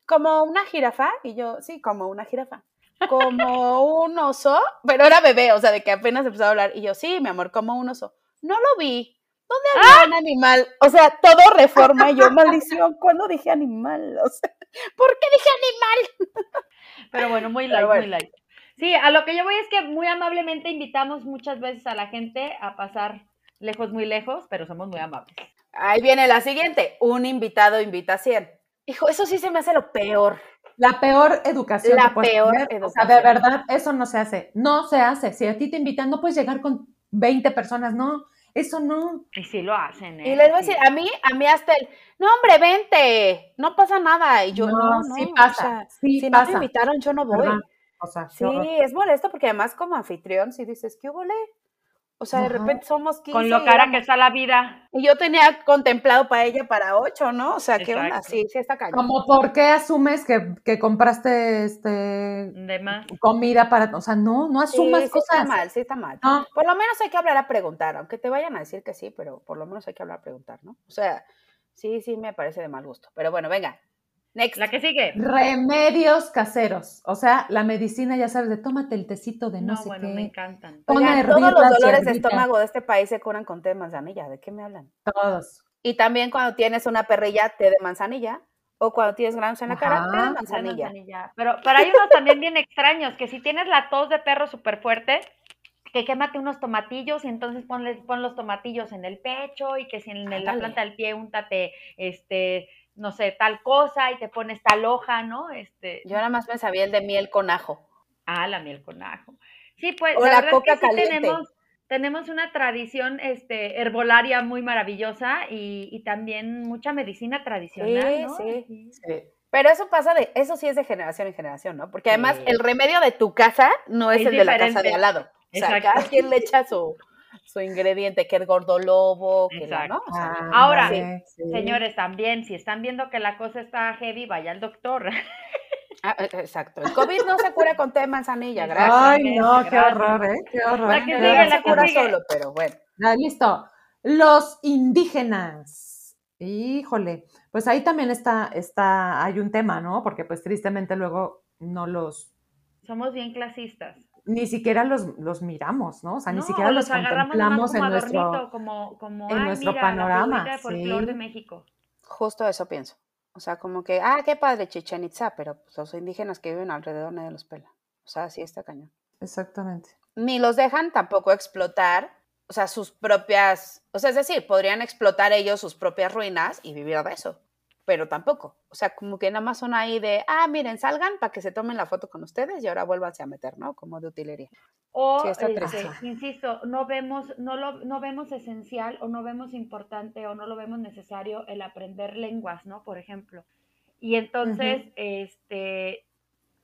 Speaker 2: Como una jirafa. Y yo, sí, como una jirafa. Como un oso, pero era bebé, o sea, de que apenas empezó a hablar. Y yo, sí, mi amor, como un oso. No lo vi. ¿Dónde había un animal? O sea, todo reforma. Y yo, maldición, ¿cuándo dije animal? O sea, ¿por qué dije animal?
Speaker 3: Pero bueno, muy light,
Speaker 2: bueno.
Speaker 3: muy light. Sí, a lo que yo voy es que muy amablemente invitamos muchas veces a la gente a pasar lejos, muy lejos, pero somos muy amables.
Speaker 2: Ahí viene la siguiente. Un invitado invita a 100. Hijo, eso sí se me hace lo peor.
Speaker 4: La peor educación.
Speaker 2: La peor
Speaker 4: tener. O sea,
Speaker 2: educación.
Speaker 4: de verdad, eso no se hace. No se hace. Si a ti te invitan, no puedes llegar con 20 personas. No, eso no.
Speaker 3: Y sí lo hacen, ¿eh?
Speaker 2: Y les voy a
Speaker 3: Sí.
Speaker 2: decir, a mí, a mí hasta el, no hombre, vente, no pasa nada. Y yo, no, no,
Speaker 4: sí
Speaker 2: o
Speaker 4: pasa.
Speaker 2: sea,
Speaker 4: sí
Speaker 2: si no me invitaron, yo no voy.
Speaker 4: ¿verdad? O sea,
Speaker 2: Sí,
Speaker 4: horror.
Speaker 2: es molesto porque además como anfitrión, si dices, ¿qué hubo? O sea, de repente somos 15.
Speaker 3: Con lo cara que está la vida.
Speaker 2: Y yo tenía contemplado para ella para ocho, ¿no? O sea, ¿qué onda?
Speaker 3: Exacto.
Speaker 2: Sí, sí está cañón.
Speaker 4: Como, ¿por qué asumes que, que compraste este
Speaker 3: De más.
Speaker 4: comida para, o sea, no, no
Speaker 2: Sí,
Speaker 4: asumas
Speaker 2: sí
Speaker 4: cosas.
Speaker 2: está mal, sí está mal.
Speaker 4: No.
Speaker 2: Por lo menos hay que hablar a preguntar, aunque te vayan a decir que sí, pero por lo menos hay que hablar a preguntar, ¿no? O sea, sí, sí me parece de mal gusto. Pero bueno, venga. Next.
Speaker 3: La que sigue.
Speaker 4: Remedios caseros. O sea, la medicina, ya sabes, de tómate el tecito de no,
Speaker 3: No,
Speaker 4: sé
Speaker 3: bueno,
Speaker 4: qué.
Speaker 3: me encantan.
Speaker 2: Oigan, todos los dolores de estómago de este país se curan con té de manzanilla. ¿De qué me hablan?
Speaker 4: Todos.
Speaker 2: Y también cuando tienes una perrilla, té de manzanilla. O cuando tienes granos en la cara, té de manzanilla.
Speaker 3: manzanilla. Pero, pero hay unos también bien extraños, que si tienes la tos de perro súper fuerte, que quémate unos tomatillos y entonces ponle, pon los tomatillos en el pecho y que si en la planta del pie úntate, este, no sé, tal cosa y te pones tal hoja, ¿no? Este,
Speaker 2: Yo nada más me sabía el de miel con ajo.
Speaker 3: Ah, la miel con ajo. Sí, pues
Speaker 2: O
Speaker 3: la,
Speaker 2: la
Speaker 3: verdad
Speaker 2: coca
Speaker 3: es que sí tenemos, tenemos una tradición este, herbolaria muy maravillosa y, y también mucha medicina tradicional,
Speaker 2: Sí,
Speaker 3: ¿no?
Speaker 2: sí.
Speaker 4: Sí.
Speaker 2: Pero eso pasa de, eso sí es de generación en generación, ¿no? Porque además
Speaker 3: Sí.
Speaker 2: el remedio de tu casa no es,
Speaker 3: Es
Speaker 2: el de la casa de al lado. O sea,
Speaker 3: Exacto.
Speaker 2: cada quien le echa su, su ingrediente, que el gordolobo, que la, ¿no?
Speaker 3: Exacto.
Speaker 2: O sea,
Speaker 3: Ahora,
Speaker 4: sí.
Speaker 3: Señores, también, si están viendo que la cosa está heavy, vaya al doctor.
Speaker 2: ah, eh, exacto. El COVID no se cura con té de manzanilla, gracias.
Speaker 4: Ay, no, qué horror, ¿eh? Qué horror.
Speaker 3: La que sigue, la
Speaker 2: se
Speaker 3: que
Speaker 2: cura
Speaker 3: sigue.
Speaker 2: solo, pero bueno.
Speaker 4: Ah, listo. Los indígenas. Híjole, pues ahí también está, está, hay un tema, ¿no? Porque pues tristemente luego no los,
Speaker 3: Somos bien clasistas.
Speaker 4: Ni siquiera los, los miramos, ¿no? O sea, ni siquiera los
Speaker 3: agarramos nomás
Speaker 4: contemplamos en
Speaker 3: como
Speaker 4: nuestro...
Speaker 3: adornito, como, como,
Speaker 4: en
Speaker 3: ay,
Speaker 4: nuestro
Speaker 3: mira,
Speaker 4: panorama,
Speaker 3: La de
Speaker 4: sí.
Speaker 3: de México.
Speaker 2: Justo eso pienso. O sea, como que, ah, qué padre Chichen Itza, pero pues, los indígenas que viven alrededor nadie los pela. O sea, sí está cañón.
Speaker 4: Exactamente.
Speaker 2: Ni los dejan tampoco explotar, o sea, sus propias, o sea, es decir, podrían explotar ellos sus propias ruinas y vivir de eso, pero tampoco. O sea, como que nada más son ahí de, ah, miren, salgan para que se tomen la foto con ustedes y ahora vuélvanse a meter, ¿no? Como de utilería.
Speaker 3: O,
Speaker 2: Sí,
Speaker 3: este, insisto, no vemos, no lo, no vemos esencial o no vemos importante o no lo vemos necesario el aprender lenguas, ¿no? Por ejemplo. Y entonces, este,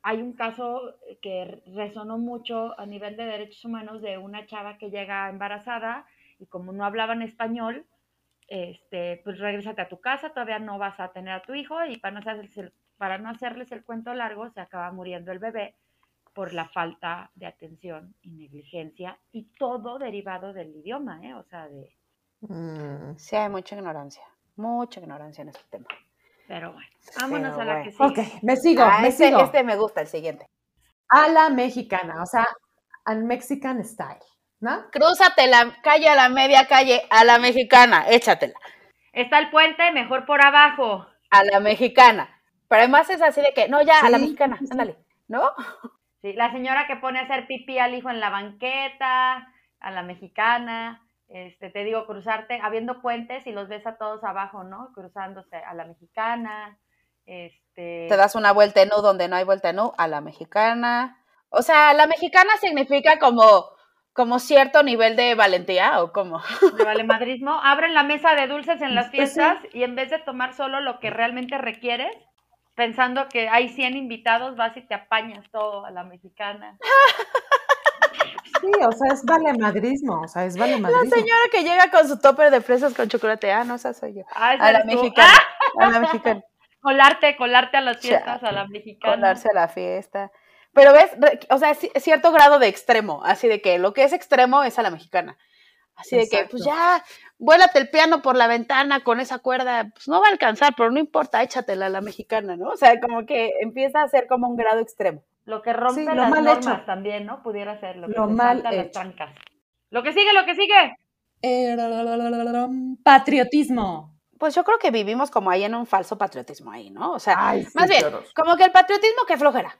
Speaker 3: hay un caso que resonó mucho a nivel de derechos humanos de una chava que llega embarazada y como no hablaban español, este, pues regrésate a tu casa, todavía no vas a tener a tu hijo y para no hacerles el, para no hacerles el cuento largo, se acaba muriendo el bebé por la falta de atención y negligencia y todo derivado del idioma, ¿eh? O sea, de,
Speaker 4: Mm,
Speaker 2: Sí, hay mucha ignorancia, mucha ignorancia en este tema.
Speaker 3: pero bueno, vámonos
Speaker 2: Pero
Speaker 3: a la
Speaker 2: bueno.
Speaker 3: que sigue.
Speaker 4: Ok, me sigo,
Speaker 2: Ah,
Speaker 4: me
Speaker 2: este,
Speaker 4: sigo.
Speaker 2: este me gusta, el siguiente.
Speaker 4: A la mexicana, o sea, al Mexican style, ¿no?
Speaker 2: Crúzate la calle a la media calle, a la mexicana, échatela,
Speaker 3: Está el puente, mejor por abajo.
Speaker 2: a la mexicana. Pero además es así de que, no, ya, a la mexicana,
Speaker 4: sí.
Speaker 2: ándale, ¿no?
Speaker 3: Sí, la señora que pone a hacer pipí al hijo en la banqueta, a la mexicana, este, te digo, cruzarte, habiendo puentes y los ves a todos abajo, ¿no? Cruzándose a la mexicana, este...
Speaker 2: te das una vuelta en U donde no hay vuelta en U, a la mexicana. O sea, la mexicana significa como, como cierto nivel de valentía o como.
Speaker 3: de valemadrismo, abren la mesa de dulces en las
Speaker 4: Pues sí.
Speaker 3: fiestas y en vez de tomar solo lo que realmente requieres, pensando que hay 100 invitados, vas y te apañas todo a la mexicana.
Speaker 4: Sí, o sea, es valemadrismo, o sea, es
Speaker 2: La
Speaker 4: valemadrismo.
Speaker 2: señora que llega con su topper de fresas con chocolate. Ah, no, esa soy yo.
Speaker 3: Ah, esa
Speaker 2: A la mexicana.
Speaker 3: ¡Ah!
Speaker 2: A la mexicana.
Speaker 3: colarte, colarte a las fiestas, a la mexicana.
Speaker 2: Colarse a la fiesta. Pero ves, o sea, ci- cierto grado de extremo. Así de que lo que es extremo es a la mexicana. Así de que, pues ya, vuélate el piano por la ventana con esa cuerda. Pues no va a alcanzar, pero no importa, échatela a la mexicana, ¿no? O sea, como que empieza a ser como un grado extremo.
Speaker 3: Lo que rompe
Speaker 4: Sí, lo
Speaker 3: las
Speaker 4: mal
Speaker 3: normas
Speaker 4: hecho.
Speaker 3: también, ¿no? Pudiera ser lo que
Speaker 4: Lo mal
Speaker 3: las trancas. Lo que sigue, lo que sigue.
Speaker 4: Eh, patriotismo.
Speaker 2: Pues yo creo que vivimos como ahí en un falso patriotismo ahí, ¿no? O sea,
Speaker 4: Ay,
Speaker 2: más bien, como que el patriotismo que flojera,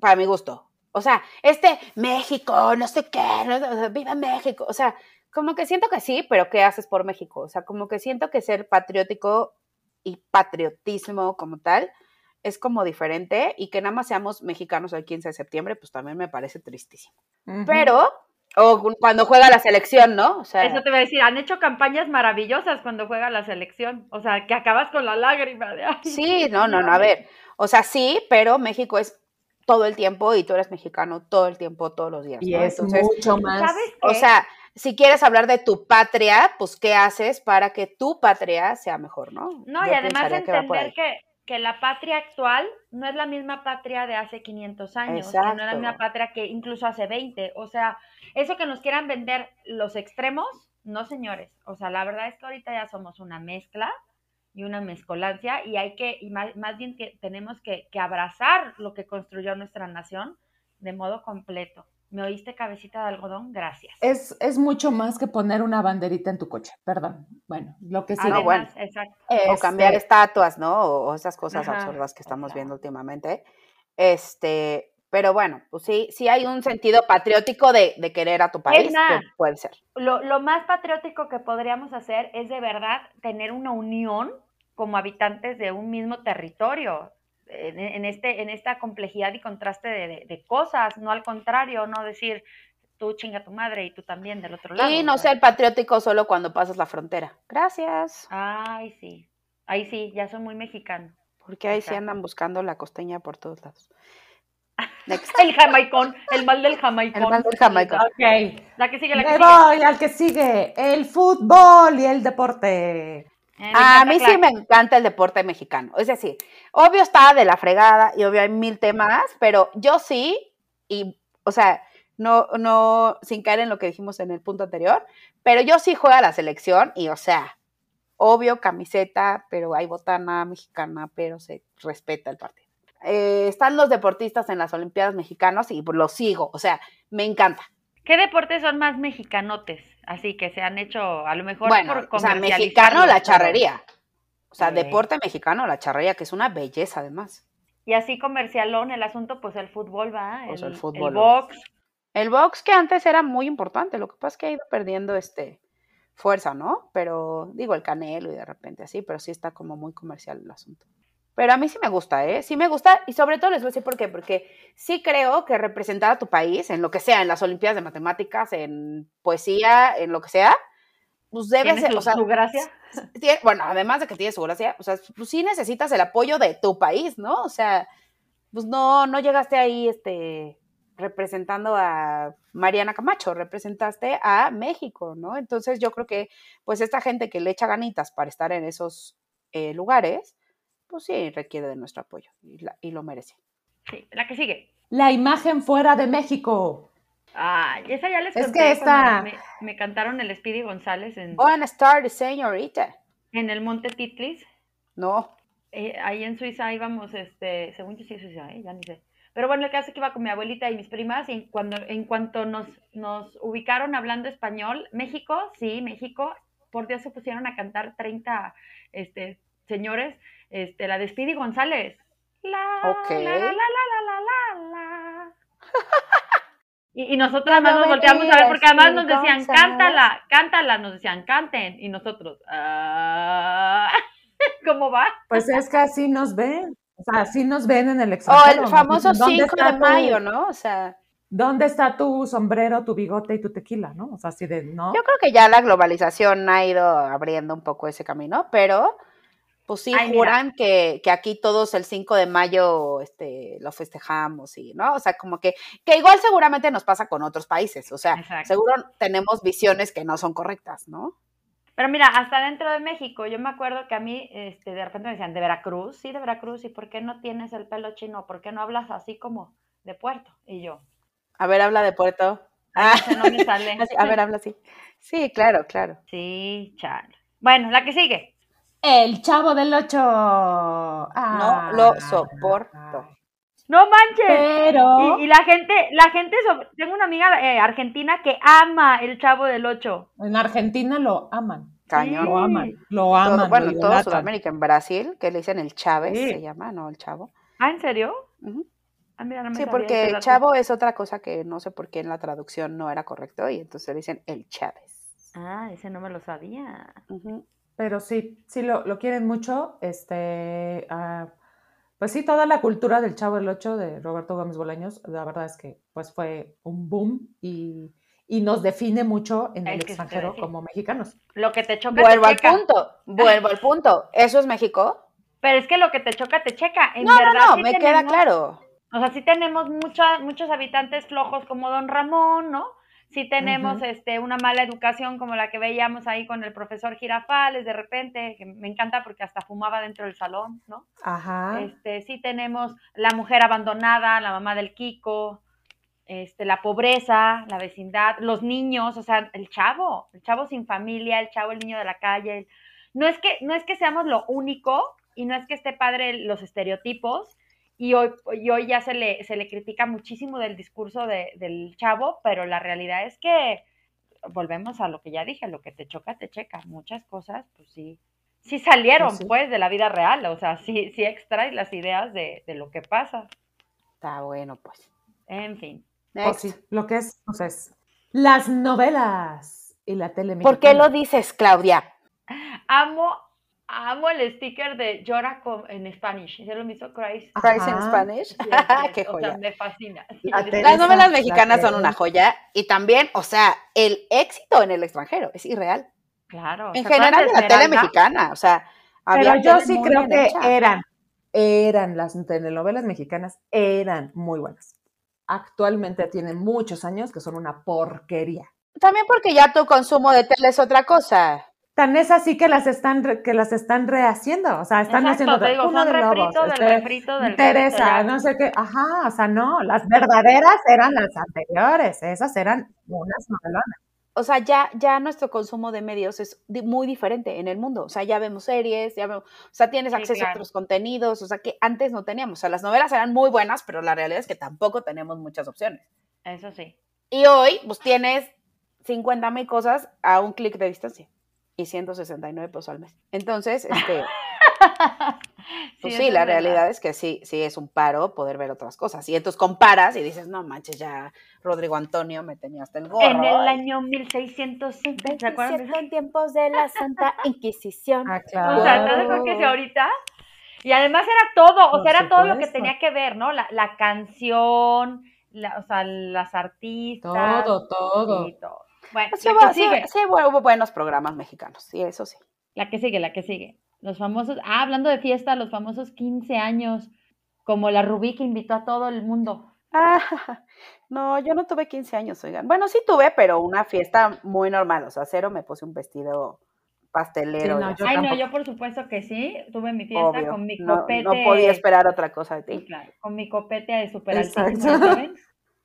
Speaker 2: para mi gusto. O sea, este México, no sé qué, no- o sea, viva México. O sea, como que siento que sí, pero ¿qué haces por México? O sea, como que siento que ser patriótico y patriotismo como tal es como diferente y que nada más seamos mexicanos el 15 de septiembre, pues también me parece tristísimo. Pero, o cuando juega la selección, ¿no? O sea,
Speaker 3: Eso te voy a decir, han hecho campañas maravillosas cuando juega la selección. O sea, que acabas con la lágrima de ay,
Speaker 2: Sí, no, no, no, a ver. O sea, sí, pero México es todo el tiempo y tú eres mexicano todo el tiempo, todos los días.
Speaker 4: Y
Speaker 2: ¿no?
Speaker 4: es
Speaker 2: Entonces,
Speaker 4: mucho más.
Speaker 3: ¿Sabes qué?
Speaker 2: o sea, si quieres hablar de tu patria, pues ¿qué haces para que tu patria sea mejor, no?
Speaker 3: No,
Speaker 2: Yo
Speaker 3: y además
Speaker 2: que
Speaker 3: entender
Speaker 2: ahí.
Speaker 3: que, que la patria actual no es la misma patria de hace 500 años, que no es la misma patria que incluso hace 20. O sea, eso que nos quieran vender los extremos, no señores. O sea, la verdad es que ahorita ya somos una mezcla y una mezcolancia y hay que, y más, más bien que tenemos que, que abrazar lo que construyó nuestra nación de modo completo. ¿Me oíste cabecita de algodón? Gracias.
Speaker 4: Es, es mucho más que poner una banderita en tu coche, perdón. Bueno, lo que sí.
Speaker 2: no,
Speaker 3: Además,
Speaker 2: bueno.
Speaker 3: exacto.
Speaker 2: O cambiar estatuas, ¿no? O, o esas cosas
Speaker 3: Ajá,
Speaker 2: absurdas que estamos viendo últimamente. Este, pero bueno, pues sí, sí hay un sentido patriótico de, de querer a tu país,
Speaker 3: más,
Speaker 2: que puede ser.
Speaker 3: lo, lo más patriótico que podríamos hacer es de verdad tener una unión como habitantes de un mismo territorio, en, en este, en esta complejidad y contraste de, de- de cosas, no al contrario, no decir tú chinga tu madre y tú también del otro lado.
Speaker 2: Y no ser patriótico solo cuando pasas la frontera. Gracias.
Speaker 3: Ay, sí, ahí sí, ya soy muy mexicano.
Speaker 2: Porque ahí sí
Speaker 3: Exacto.
Speaker 2: andan buscando la costeña por todos lados. Next.
Speaker 3: El jamaicón, el mal del jamaicón.
Speaker 2: El mal del jamaicón.
Speaker 4: Ok.
Speaker 3: La que sigue, la que
Speaker 4: Me
Speaker 3: sigue.
Speaker 4: voy al que sigue, el fútbol y el deporte.
Speaker 3: Eh, me
Speaker 2: A mí sí me encanta el deporte mexicano. Es decir, obvio está de la fregada y obvio hay mil temas, pero yo sí, y, o sea, no, no, sin caer en lo que dijimos en el punto anterior, pero yo sí juego a la selección y, o sea, obvio camiseta, pero hay botana mexicana, pero se respeta el partido. Eh, están los deportistas en las Olimpiadas mexicanos y pues, los sigo, o sea, me encanta.
Speaker 3: ¿Qué deportes son más mexicanotes? Así que se han hecho, a lo mejor
Speaker 2: Bueno,
Speaker 3: por
Speaker 2: o sea, mexicano la charrería. O sea, deporte mexicano la charrería, que es una belleza además.
Speaker 3: Y así comercialón el asunto, pues el fútbol va,
Speaker 2: Pues
Speaker 3: el,
Speaker 2: el fútbol,
Speaker 3: el box.
Speaker 2: El box que antes era muy importante, lo que pasa es que ha ido perdiendo este fuerza, ¿no? Pero digo el canelo y de repente así, pero sí está como muy comercial el asunto. Pero a mí sí me gusta, ¿eh? Sí me gusta y sobre todo les voy a decir por qué, porque sí creo que representar a tu país en lo que sea, en las Olimpiadas de Matemáticas, en poesía, en lo que sea, pues debe
Speaker 3: ¿Tiene
Speaker 2: ser, o sea,
Speaker 3: su gracia?
Speaker 2: bueno, además de que tiene su gracia, o sea, pues sí necesitas el apoyo de tu país, ¿no? O sea, pues no, no llegaste ahí, este, representando a Mariana Camacho, representaste a México, ¿no? Entonces yo creo que, pues esta gente que le echa ganitas para estar en esos eh, lugares, pues sí requiere de nuestro apoyo y, la- y lo merece.
Speaker 3: Sí, la que sigue.
Speaker 4: La imagen fuera de México.
Speaker 3: Ay, esa ya les
Speaker 4: Es
Speaker 3: conté
Speaker 4: que esta-
Speaker 3: me, me cantaron el Speedy González en,
Speaker 2: Buenas tardes, señorita.
Speaker 3: en el Monte Titlis.
Speaker 2: No,
Speaker 3: Eh, ahí en Suiza íbamos, este, según yo sí es Suiza, ¿eh? ya ni sé. Pero bueno, el caso es que iba con mi abuelita y mis primas y en, cuando, en cuanto nos, nos ubicaron hablando español, México, sí, México, por Dios se pusieron a cantar 30 este, señores, este, la de Speedy González. La,
Speaker 2: Ok.
Speaker 3: la, la, la, la, la, la, la. Y, y nosotros además nos volteamos a ver porque además nos decían,
Speaker 2: González.
Speaker 3: cántala, cántala, nos decían, canten. Y nosotros, ah, ¿cómo va?
Speaker 4: Pues es que así nos ven. O sea, así nos ven en el
Speaker 2: o
Speaker 4: extranjero.
Speaker 2: el
Speaker 4: nos
Speaker 2: famoso
Speaker 4: dicen, ¿dónde
Speaker 2: 5
Speaker 4: está
Speaker 2: de
Speaker 4: tu-
Speaker 2: mayo, ¿no? O sea...
Speaker 4: ¿Dónde está tu sombrero, tu bigote y tu tequila, no? O sea, así de, ¿no?
Speaker 2: Yo creo que ya la globalización ha ido abriendo un poco ese camino, pero pues sí
Speaker 3: Ay,
Speaker 2: juran que, que aquí todos el 5 de mayo este, lo festejamos y, ¿no? O sea, como que, que igual seguramente nos pasa con otros países, o sea,
Speaker 3: Exacto.
Speaker 2: seguro tenemos visiones que no son correctas, ¿no?
Speaker 3: Pero mira, hasta dentro de México, yo me acuerdo que a mí, este, de repente me decían, ¿de Veracruz? Sí, de Veracruz. ¿Y por qué no tienes el pelo chino? ¿Por qué no hablas así como de puerto? Y yo,
Speaker 2: A ver, habla de Puerto. Ah,
Speaker 3: no me sale.
Speaker 2: a ver, habla así. Sí, claro, claro.
Speaker 3: Sí, chale. Bueno, la que sigue.
Speaker 4: El chavo del ocho. Ah.
Speaker 2: No lo soporto.
Speaker 3: ¡No manches!
Speaker 4: Pero
Speaker 3: Y, y la gente, la gente, sobre- tengo una amiga eh, argentina que ama el Chavo del Ocho.
Speaker 4: en Argentina lo aman.
Speaker 2: Cañón.
Speaker 4: Lo aman. Lo
Speaker 2: Todo-
Speaker 4: aman.
Speaker 2: bueno,
Speaker 4: lo
Speaker 2: todo. Sudamérica, en Brasil, que le dicen el Chávez,
Speaker 4: Sí.
Speaker 2: se llama, ¿no? El Chavo.
Speaker 3: ¿Ah, en serio? Ah, mira, no me
Speaker 2: Sí, porque
Speaker 3: dato.
Speaker 2: chavo es otra cosa que no sé por qué en la traducción no era correcto y entonces le dicen el Chávez.
Speaker 3: Ah, ese no me lo sabía.
Speaker 2: Ujú.
Speaker 4: Pero sí, sí lo, lo quieren mucho. Este, ah, pues sí, toda la cultura del Chavo del Ocho de Roberto Gómez Bolaños, la verdad es que pues fue un boom y, y nos define mucho en el extranjero como mexicanos.
Speaker 3: Lo que te choca
Speaker 2: Vuelvo
Speaker 3: te
Speaker 2: al
Speaker 3: checa.
Speaker 2: punto, vuelvo al punto. ¿Eso es México?
Speaker 3: Pero es que lo que te choca te checa. En
Speaker 2: no, no,
Speaker 3: verdad,
Speaker 2: no,
Speaker 3: sí
Speaker 2: me queda claro.
Speaker 3: O sea, sí tenemos mucha- muchos habitantes flojos como Don Ramón, ¿no? Sí tenemos este, una mala educación como la que veíamos ahí con el profesor Girafales de repente, que me encanta porque hasta fumaba dentro del salón, ¿no?
Speaker 4: Ajá.
Speaker 3: Este, sí tenemos la mujer abandonada, la mamá del Kiko, este, la pobreza, la vecindad, los niños, o sea, el chavo, el chavo sin familia, el chavo, el niño de la calle. No es que, no es que seamos lo único y no es que esté padre los estereotipos y hoy, y hoy ya se le, se le critica muchísimo del discurso de- del chavo, pero la realidad es que volvemos a lo que ya dije, lo que te choca, te checa. Muchas cosas, pues sí, sí salieron,
Speaker 4: Pues sí.
Speaker 3: pues, de la vida real. O sea, sí, sí extraes las ideas de, de lo que pasa.
Speaker 2: Está bueno, pues.
Speaker 3: En fin.
Speaker 4: Pues sí, lo que es, pues es las novelas y la tele
Speaker 2: ¿Por qué lo dices, Claudia?
Speaker 3: Amo, amo el sticker de llora con, en Spanish. ¿Ya lo hizo Christ?
Speaker 2: Price in
Speaker 4: Ajá.
Speaker 2: Spanish.
Speaker 3: Sí,
Speaker 2: Qué
Speaker 3: o sea,
Speaker 2: joya.
Speaker 3: me fascina.
Speaker 4: La
Speaker 3: Sí,
Speaker 4: tele-
Speaker 2: Las novelas
Speaker 4: la
Speaker 2: mexicanas son
Speaker 4: que-
Speaker 2: una joya y también, o sea, el éxito en el extranjero es irreal.
Speaker 3: Claro.
Speaker 2: En
Speaker 3: ¿se
Speaker 2: general de la tele mexicana, o sea,
Speaker 4: Pero yo sí creo que
Speaker 2: hecha.
Speaker 4: eran, eran las telenovelas mexicanas, eran muy buenas. Actualmente tienen muchos años que son una porquería.
Speaker 2: También porque ya tu consumo de tele es otra cosa.
Speaker 4: Tan es así que las están re- que las están rehaciendo, o sea, están
Speaker 3: Exacto,
Speaker 4: haciendo
Speaker 3: digo, son
Speaker 4: de Lobos,
Speaker 3: refrito del
Speaker 4: este,
Speaker 3: refrito del
Speaker 4: Teresa,
Speaker 3: refrito, ya.
Speaker 4: no sé qué, ajá, o sea, no, las verdaderas eran las anteriores, esas eran unas novelonas.
Speaker 2: O sea, ya, ya nuestro consumo de medios es di- muy diferente en el mundo. O sea, ya vemos series, ya vemos, o sea, tienes
Speaker 3: Sí,
Speaker 2: acceso a otros contenidos, o sea, que antes no teníamos. O sea, las novelas eran muy buenas, pero la realidad es que tampoco tenemos muchas opciones.
Speaker 3: Eso sí.
Speaker 2: Y hoy, pues tienes 50 mil cosas a un clic de distancia y 169 pesos al mes. Entonces, este, pues sí,
Speaker 3: eso
Speaker 2: la
Speaker 3: es verdad.
Speaker 2: realidad es que sí, sí es un paro poder ver otras cosas. Y entonces comparas y dices, no manches, ya Rodrigo Antonio me tenía hasta el gorro.
Speaker 3: En el
Speaker 2: Ay,
Speaker 3: año 1605, ¿se acuerdan de
Speaker 2: 27
Speaker 3: eso?
Speaker 2: en tiempos de la Santa Inquisición.
Speaker 4: Ah,
Speaker 3: O sea, ¿estás de acuerdo que si
Speaker 4: claro.
Speaker 3: ahorita? Y además era todo, o sea, era todo lo que tenía que ver, ¿no? La, la canción, la- o sea, las artistas.
Speaker 4: Todo, todo.
Speaker 3: sí, todo. Bueno,
Speaker 2: Sí,
Speaker 3: la
Speaker 2: hubo,
Speaker 3: que
Speaker 2: sí,
Speaker 3: sigue,
Speaker 2: sí hubo hubo buenos programas mexicanos, sí, eso sí.
Speaker 3: la que sigue, la que sigue. Los famosos, ah, hablando de fiesta, los famosos 15 años, como la Rubí que invitó a todo el mundo.
Speaker 2: Ah, no, yo no tuve 15 años, oigan. Bueno, sí tuve, pero una fiesta muy normal. O sea, cero me puse un vestido pastelero.
Speaker 4: Sí, no, Yo
Speaker 3: Ay, no, yo por supuesto que sí, tuve mi fiesta
Speaker 2: obvio.
Speaker 3: con mi copete.
Speaker 2: no podía esperar otra cosa de
Speaker 3: Sí,
Speaker 2: ti.
Speaker 3: claro, con mi copete de super altísimo, ¿ya ¿saben?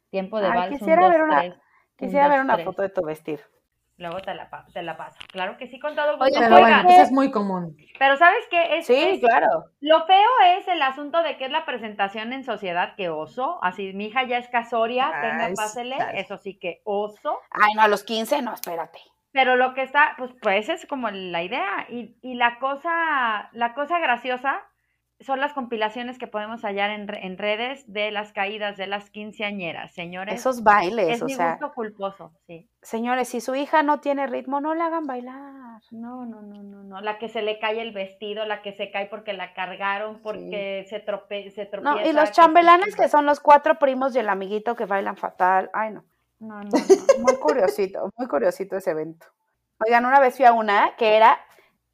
Speaker 3: Tiempo de
Speaker 2: Ay,
Speaker 3: vals, un,
Speaker 2: quisiera
Speaker 3: dos,
Speaker 2: ver una-
Speaker 3: tres,
Speaker 2: Quisiera ver una
Speaker 3: tres.
Speaker 2: foto de tu vestido.
Speaker 3: Luego te la, te la paso. Claro que sí, con todo gusto.
Speaker 2: Oye,
Speaker 4: Pero eso es muy común.
Speaker 3: Pero ¿sabes qué? Es,
Speaker 2: Sí,
Speaker 3: es-
Speaker 2: claro.
Speaker 3: Lo feo es el asunto de que es la presentación en sociedad que oso. Así, mi hija ya es casoria, tenga,
Speaker 4: Ay, sí,
Speaker 3: pásele, eso sí que oso.
Speaker 2: Ay, no, a los 15, no, espérate.
Speaker 3: Pero lo que está, pues, pues es como la idea. Y, y la cosa, la cosa graciosa son las compilaciones que podemos hallar en, en redes de las caídas de las quinceañeras, señores.
Speaker 2: Esos bailes,
Speaker 3: es
Speaker 2: o
Speaker 3: mi
Speaker 2: sea,
Speaker 3: gusto culposo, sí.
Speaker 2: señores, si su hija no tiene ritmo, no la hagan bailar.
Speaker 3: No, no, no, no, no. La que se le cae el vestido, la que se cae porque la cargaron, porque se, trope, se tropieza.
Speaker 2: No, y los chambelanes que son los cuatro primos y el amiguito que bailan fatal. Ay, no.
Speaker 3: No, no, no.
Speaker 2: Muy curiosito, muy curiosito ese evento. Oigan, una vez fui a una que era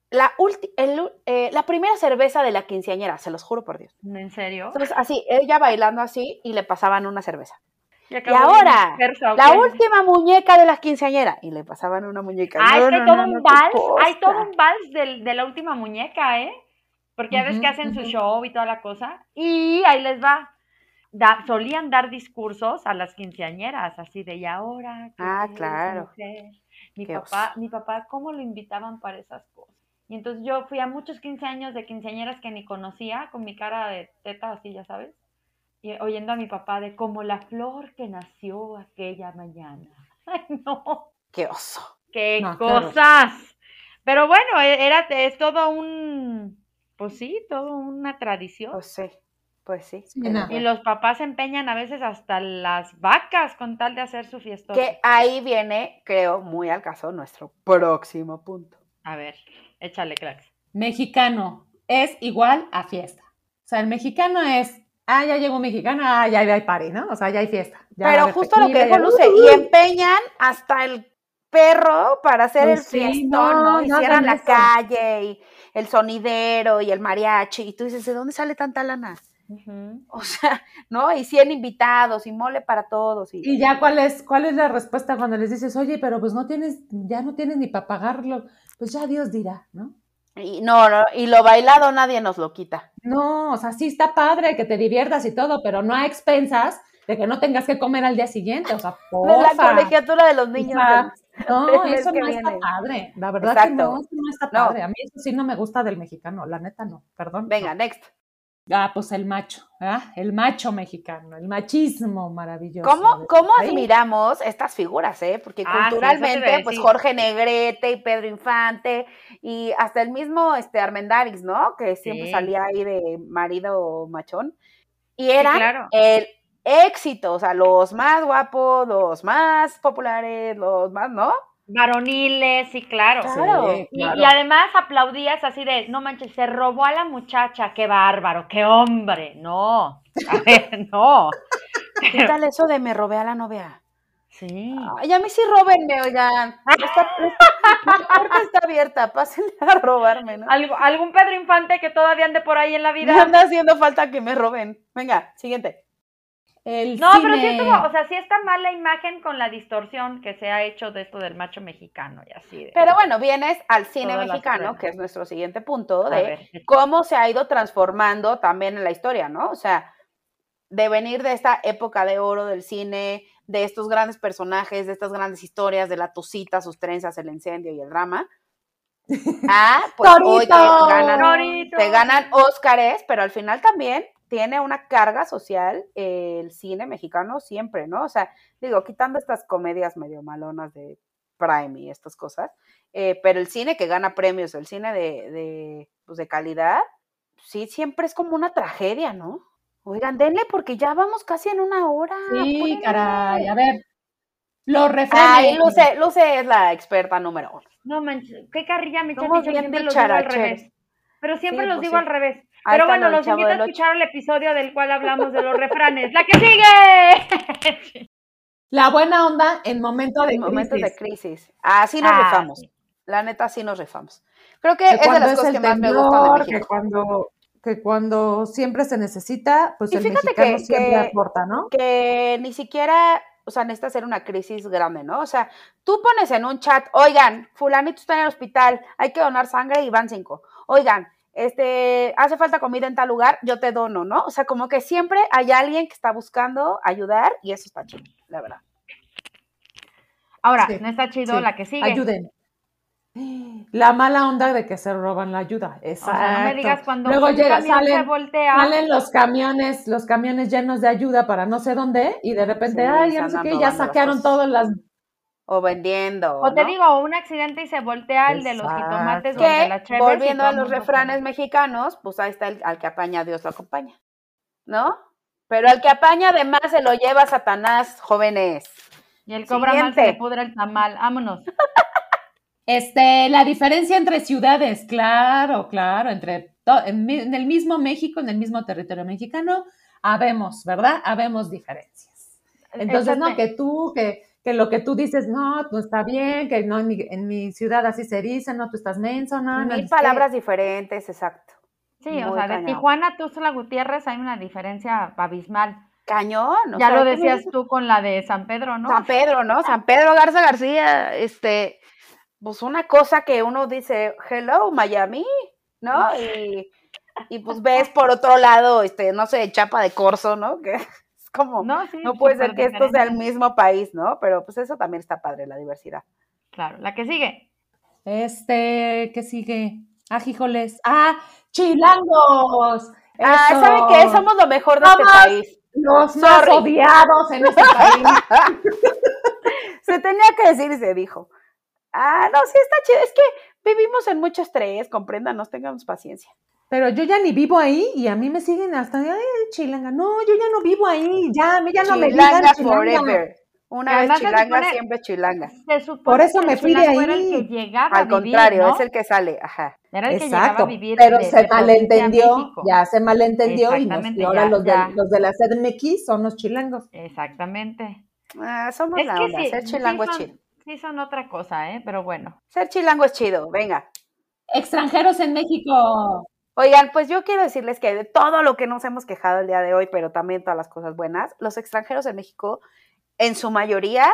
Speaker 2: la, ulti- el eh, la primera cerveza de la quinceañera, se los juro por Dios.
Speaker 3: ¿En serio?
Speaker 2: Entonces, así, ella bailando así y le pasaban una cerveza.
Speaker 3: Y,
Speaker 2: Y ahora, la última muñeca de la quinceañera y le pasaban una muñeca.
Speaker 3: Ah,
Speaker 2: No,
Speaker 3: es que
Speaker 2: no,
Speaker 3: todo
Speaker 2: no,
Speaker 3: un vals, hay todo un vals del- de la última muñeca, ¿eh? Porque ya ves que hacen su show y toda la cosa. Y ahí les va. Da- solían dar discursos a las quinceañeras, así de, y ahora, ¿qué
Speaker 2: Ah, claro.
Speaker 3: mujer?". Mi papá, mi papá, ¿cómo lo invitaban para esas cosas? Y entonces yo fui a muchos 15 años de quinceañeras que ni conocía, con mi cara de teta así, ya sabes, y oyendo a mi papá de como la flor que nació aquella mañana. Ay, no
Speaker 2: Qué oso.
Speaker 3: qué
Speaker 4: No,
Speaker 3: cosas. Pero bueno, e- era, es todo un, pues sí, todo una tradición.
Speaker 2: Pues sí, pues sí.
Speaker 4: Sí,
Speaker 2: pero
Speaker 4: no.
Speaker 3: y los papás se empeñan a veces hasta las vacas con tal de hacer su fiesta.
Speaker 2: Que ahí viene, creo, muy al caso nuestro próximo punto.
Speaker 3: A ver, échale, cracks.
Speaker 4: Mexicano es igual a fiesta. O sea, el mexicano es, ah, ya llegó un mexicano, ah, ya hay party, ¿no? O sea, ya hay fiesta. Ya
Speaker 2: Pero justo lo que dijo Luce, y empeñan hasta el perro para hacer
Speaker 4: Pues
Speaker 2: el
Speaker 4: sí,
Speaker 2: fiestón,
Speaker 4: no,
Speaker 2: ¿no? Y
Speaker 4: no
Speaker 2: cierran la
Speaker 4: eso.
Speaker 2: calle y el sonidero y el mariachi. Y tú dices, ¿de dónde sale tanta lana? O sea, ¿no? Y 100 invitados y mole para todos. Y,
Speaker 4: Y ya, ¿cuál es, ¿cuál es la respuesta cuando les dices, oye, pero pues no tienes, ya no tienes ni para pagarlo? Pues ya Dios dirá, ¿no?
Speaker 2: y no, no, y lo bailado nadie nos lo quita.
Speaker 4: No, o sea, sí está padre que te diviertas y todo, pero no a expensas de que no tengas que comer al día siguiente, o sea,
Speaker 2: De la
Speaker 4: porfa.
Speaker 2: colegiatura de los niños.
Speaker 4: No, eso no está
Speaker 2: viene.
Speaker 4: padre. La verdad que no,
Speaker 2: Exacto.
Speaker 4: eso no está
Speaker 2: No.
Speaker 4: padre. A mí eso sí no me gusta del mexicano, la neta no, perdón.
Speaker 2: Venga, next.
Speaker 4: Ah, pues el macho, ¿ah? El macho mexicano, el machismo maravilloso.
Speaker 2: ¿Cómo, cómo admiramos estas figuras, eh? Porque
Speaker 3: Ah,
Speaker 2: culturalmente, pues. Jorge Negrete y Pedro Infante y hasta el mismo este Armendáriz, ¿no? Que siempre
Speaker 3: Sí.
Speaker 2: salía ahí de marido machón. Y
Speaker 3: Sí, claro.
Speaker 2: el éxito, o sea, los más guapos, los más populares, los más, ¿no?
Speaker 3: Varoniles, sí, claro.
Speaker 2: Claro.
Speaker 4: Sí,
Speaker 3: Y,
Speaker 4: claro.
Speaker 3: y además aplaudías así de, no manches, se robó a la muchacha, qué bárbaro, qué hombre. No, a ver, no.
Speaker 2: ¿Qué tal eso de me robé a la novia?
Speaker 3: Sí.
Speaker 2: Ay, a mí sí róbenme, oigan. Está, la puerta está abierta, pásenle a robarme, ¿no?
Speaker 3: Algo- ¿Algún Pedro Infante que todavía ande por ahí en la
Speaker 2: Me
Speaker 3: vida?
Speaker 2: anda haciendo falta que me roben. Venga, siguiente.
Speaker 4: El
Speaker 3: No, pero sí
Speaker 4: cine.
Speaker 3: estuvo, o sea, sí está mal la imagen con la distorsión que se ha hecho de esto del macho mexicano y así. de-
Speaker 2: Pero bueno, vienes al cine mexicano, que es nuestro siguiente punto, de
Speaker 3: ver,
Speaker 2: cómo se ha ido transformando también en la historia, ¿no? O sea, de venir de esta época de oro del cine, de estos grandes personajes, de estas grandes historias, de la tucita, sus trenzas, el incendio y el drama. Ah, pues hoy te
Speaker 4: ¡Torito!
Speaker 2: ganan,
Speaker 3: ¡Torito!
Speaker 2: te ganan Óscares, pero al final también tiene una carga social eh, el cine mexicano siempre, ¿no? O sea, digo, quitando estas comedias medio malonas de Prime y estas cosas, eh, pero el cine que gana premios, el cine de, de, pues, de calidad, sí, siempre es como una tragedia, ¿no? Oigan, denle porque ya vamos casi en una hora.
Speaker 4: Sí, caray, a ver. Los refranes.
Speaker 2: Ay, Luce, Luce es la experta número uno.
Speaker 3: No manches, qué carrilla, chapicha,
Speaker 2: bien
Speaker 3: siempre los digo al revés. Pero siempre
Speaker 2: Sí,
Speaker 3: los
Speaker 2: pues
Speaker 3: digo
Speaker 2: sí.
Speaker 3: al revés.
Speaker 2: Ahí
Speaker 3: Pero bueno, los invito a escuchar el episodio del cual hablamos de los refranes. ¡La que sigue!
Speaker 4: La buena onda en momentos de
Speaker 2: En momentos de
Speaker 4: crisis.
Speaker 2: crisis. Así nos
Speaker 3: Ah,
Speaker 2: rifamos.
Speaker 3: sí.
Speaker 2: La neta, sí nos rifamos. Creo que
Speaker 4: Que
Speaker 2: es de las
Speaker 4: es
Speaker 2: cosas
Speaker 4: el
Speaker 2: que más me gustan de
Speaker 4: que cuando, que cuando siempre se necesita, pues
Speaker 2: Y
Speaker 4: el
Speaker 2: fíjate
Speaker 4: mexicano
Speaker 2: que-
Speaker 4: siempre
Speaker 2: que-
Speaker 4: aporta, ¿no?
Speaker 2: que ni siquiera, o sea, necesita ser una crisis grande, ¿no? O sea, tú pones en un chat, oigan, fulanito está en el hospital, hay que donar sangre y van cinco. Oigan, este, hace falta comida en tal lugar, yo te dono, ¿no? O sea, como que siempre hay alguien que está buscando ayudar y eso está chido, la verdad.
Speaker 3: Ahora,
Speaker 4: Sí,
Speaker 3: no está chido
Speaker 4: sí.
Speaker 3: la que sigue.
Speaker 4: Ayuden. La mala onda de que se roban la ayuda.
Speaker 3: O sea, no me digas cuando
Speaker 4: Luego llega,
Speaker 3: se
Speaker 4: salen,
Speaker 3: voltea.
Speaker 4: salen los camiones, los camiones llenos de ayuda para no sé dónde, y de repente,
Speaker 2: Sí,
Speaker 4: ay, ya no sé qué, ya todas las.
Speaker 2: O vendiendo.
Speaker 3: O te
Speaker 2: ¿no?
Speaker 3: digo, un accidente y se voltea el de los jitomates
Speaker 4: Exacto.
Speaker 3: o el de
Speaker 2: que,
Speaker 3: la cheves y
Speaker 2: volviendo a los refranes mexicanos, pues ahí está el al que apaña, Dios lo acompaña, ¿no? Pero al que apaña además se lo lleva Satanás, jóvenes.
Speaker 3: Y el cobra mal se
Speaker 2: Siguiente.
Speaker 3: le pudre el tamal. Vámonos.
Speaker 4: Este, la diferencia entre ciudades, claro, claro, entre en, el mismo México, en el mismo territorio mexicano, habemos, ¿verdad? Habemos diferencias. Entonces, no, que tú, que, que lo que tú dices, no, no está bien, que no, en mi, en mi ciudad así se dice, no, tú estás menso, no, no,
Speaker 2: Mil
Speaker 4: que-
Speaker 2: palabras diferentes, exacto.
Speaker 3: Sí, o
Speaker 2: Muy
Speaker 3: sea, de. Tijuana a Tuxtla Gutiérrez hay una diferencia abismal.
Speaker 2: Cañón. o
Speaker 3: ya
Speaker 2: sea,
Speaker 3: lo
Speaker 2: ¿qué me
Speaker 3: decías tú con la de San Pedro, ¿no?
Speaker 2: San Pedro, ¿no? San Pedro Garza García, este, pues una cosa que uno dice, hello, Miami, ¿no? Y, y pues ves por otro lado, este, no sé, Chapa de Corzo, ¿no? Que como, no,
Speaker 3: No, sí.
Speaker 2: puede ser que esto sea el
Speaker 3: diferente.
Speaker 2: mismo país, ¿no? Pero pues eso también está padre, la diversidad.
Speaker 3: Claro, la que sigue.
Speaker 4: Este, ¿qué sigue? Ah, híjoles. Ah, chilangos.
Speaker 2: Ah,
Speaker 4: Eso.
Speaker 2: ¿saben qué? Somos lo mejor de este país.
Speaker 4: los más
Speaker 2: Sorry.
Speaker 4: odiados en este país.
Speaker 2: se tenía que decir y se dijo. Ah, no, sí está chido. Es que vivimos en mucho estrés, compréndanos, tengamos paciencia.
Speaker 4: Pero yo ya ni vivo ahí y a mí me siguen hasta, ay, chilanga. No, yo ya no vivo ahí, ya, a mí ya no me digan
Speaker 2: chilanga
Speaker 4: chilanga.
Speaker 2: forever. Una vez chilanga,
Speaker 3: supone-
Speaker 2: siempre chilanga.
Speaker 3: Se supone
Speaker 4: Por eso me fui de
Speaker 3: chilango Era el
Speaker 4: ahí.
Speaker 3: que llegaba a
Speaker 2: Al
Speaker 3: vivir,
Speaker 2: contrario,
Speaker 3: ¿no?
Speaker 2: es el que sale, ajá.
Speaker 3: Era el que llegaba a
Speaker 4: Exacto,
Speaker 3: vivir.
Speaker 4: pero
Speaker 3: de-
Speaker 4: se
Speaker 3: de
Speaker 4: malentendió, ya se malentendió y, nos,
Speaker 3: Exactamente,
Speaker 4: y ahora
Speaker 3: ya,
Speaker 4: los, de, los de la CDMX son los chilangos.
Speaker 3: Exactamente.
Speaker 2: Ah, somos
Speaker 3: Es
Speaker 2: la
Speaker 3: que
Speaker 2: onda.
Speaker 3: sí,
Speaker 2: Ser
Speaker 3: sí
Speaker 2: chilango es chido.
Speaker 3: sí son otra cosa, ¿eh? Pero bueno.
Speaker 2: Ser chilango es chido, venga.
Speaker 4: Extranjeros en México.
Speaker 2: Oigan, pues yo quiero decirles que de todo lo que nos hemos quejado el día de hoy, pero también todas las cosas buenas, los extranjeros en México, en su mayoría,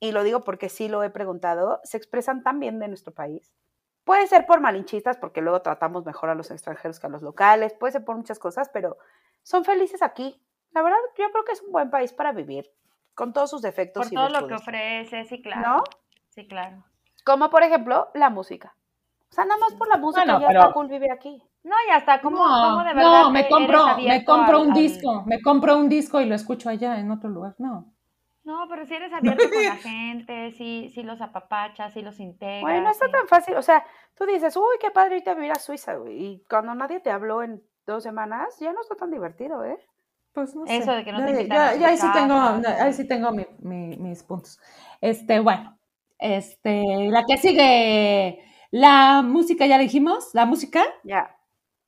Speaker 2: y lo digo porque sí lo he preguntado, se expresan tan bien de nuestro país. Puede ser por malinchistas, porque luego tratamos mejor a los extranjeros que a los locales, puede ser por muchas cosas, pero son felices aquí. La verdad, yo creo que es un buen país para vivir, con todos sus defectos.
Speaker 3: Por
Speaker 2: y
Speaker 3: todo lo que ofrece, sí, claro.
Speaker 2: ¿No?
Speaker 3: Sí, claro.
Speaker 2: Como por ejemplo, la música. O sea, nada más por la música
Speaker 4: Bueno,
Speaker 2: ya
Speaker 4: pero-
Speaker 2: está cool vivir aquí.
Speaker 3: No, ya está, ¿cómo,
Speaker 4: no,
Speaker 3: cómo de verdad
Speaker 4: no, me compro, me compro un
Speaker 3: al-
Speaker 4: disco, me compro un disco y lo escucho allá en otro lugar. No.
Speaker 3: No, pero si eres abierto con la gente, sí, sí los apapachas, sí los integras.
Speaker 2: Bueno, no está
Speaker 3: sí.
Speaker 2: tan fácil. O sea, tú dices, uy, qué padre irte a vivir a Suiza, güey. Y cuando nadie te habló en dos semanas, ya no está tan divertido, ¿eh?
Speaker 4: Pues no
Speaker 3: Eso
Speaker 4: sé.
Speaker 3: de que no te invitan
Speaker 4: ya- ya ahí sí tengo, ahí
Speaker 3: sí.
Speaker 4: sí tengo mi- mi- mis puntos. Este, bueno, este, la que sigue, la música, ya dijimos, la música.
Speaker 2: Ya.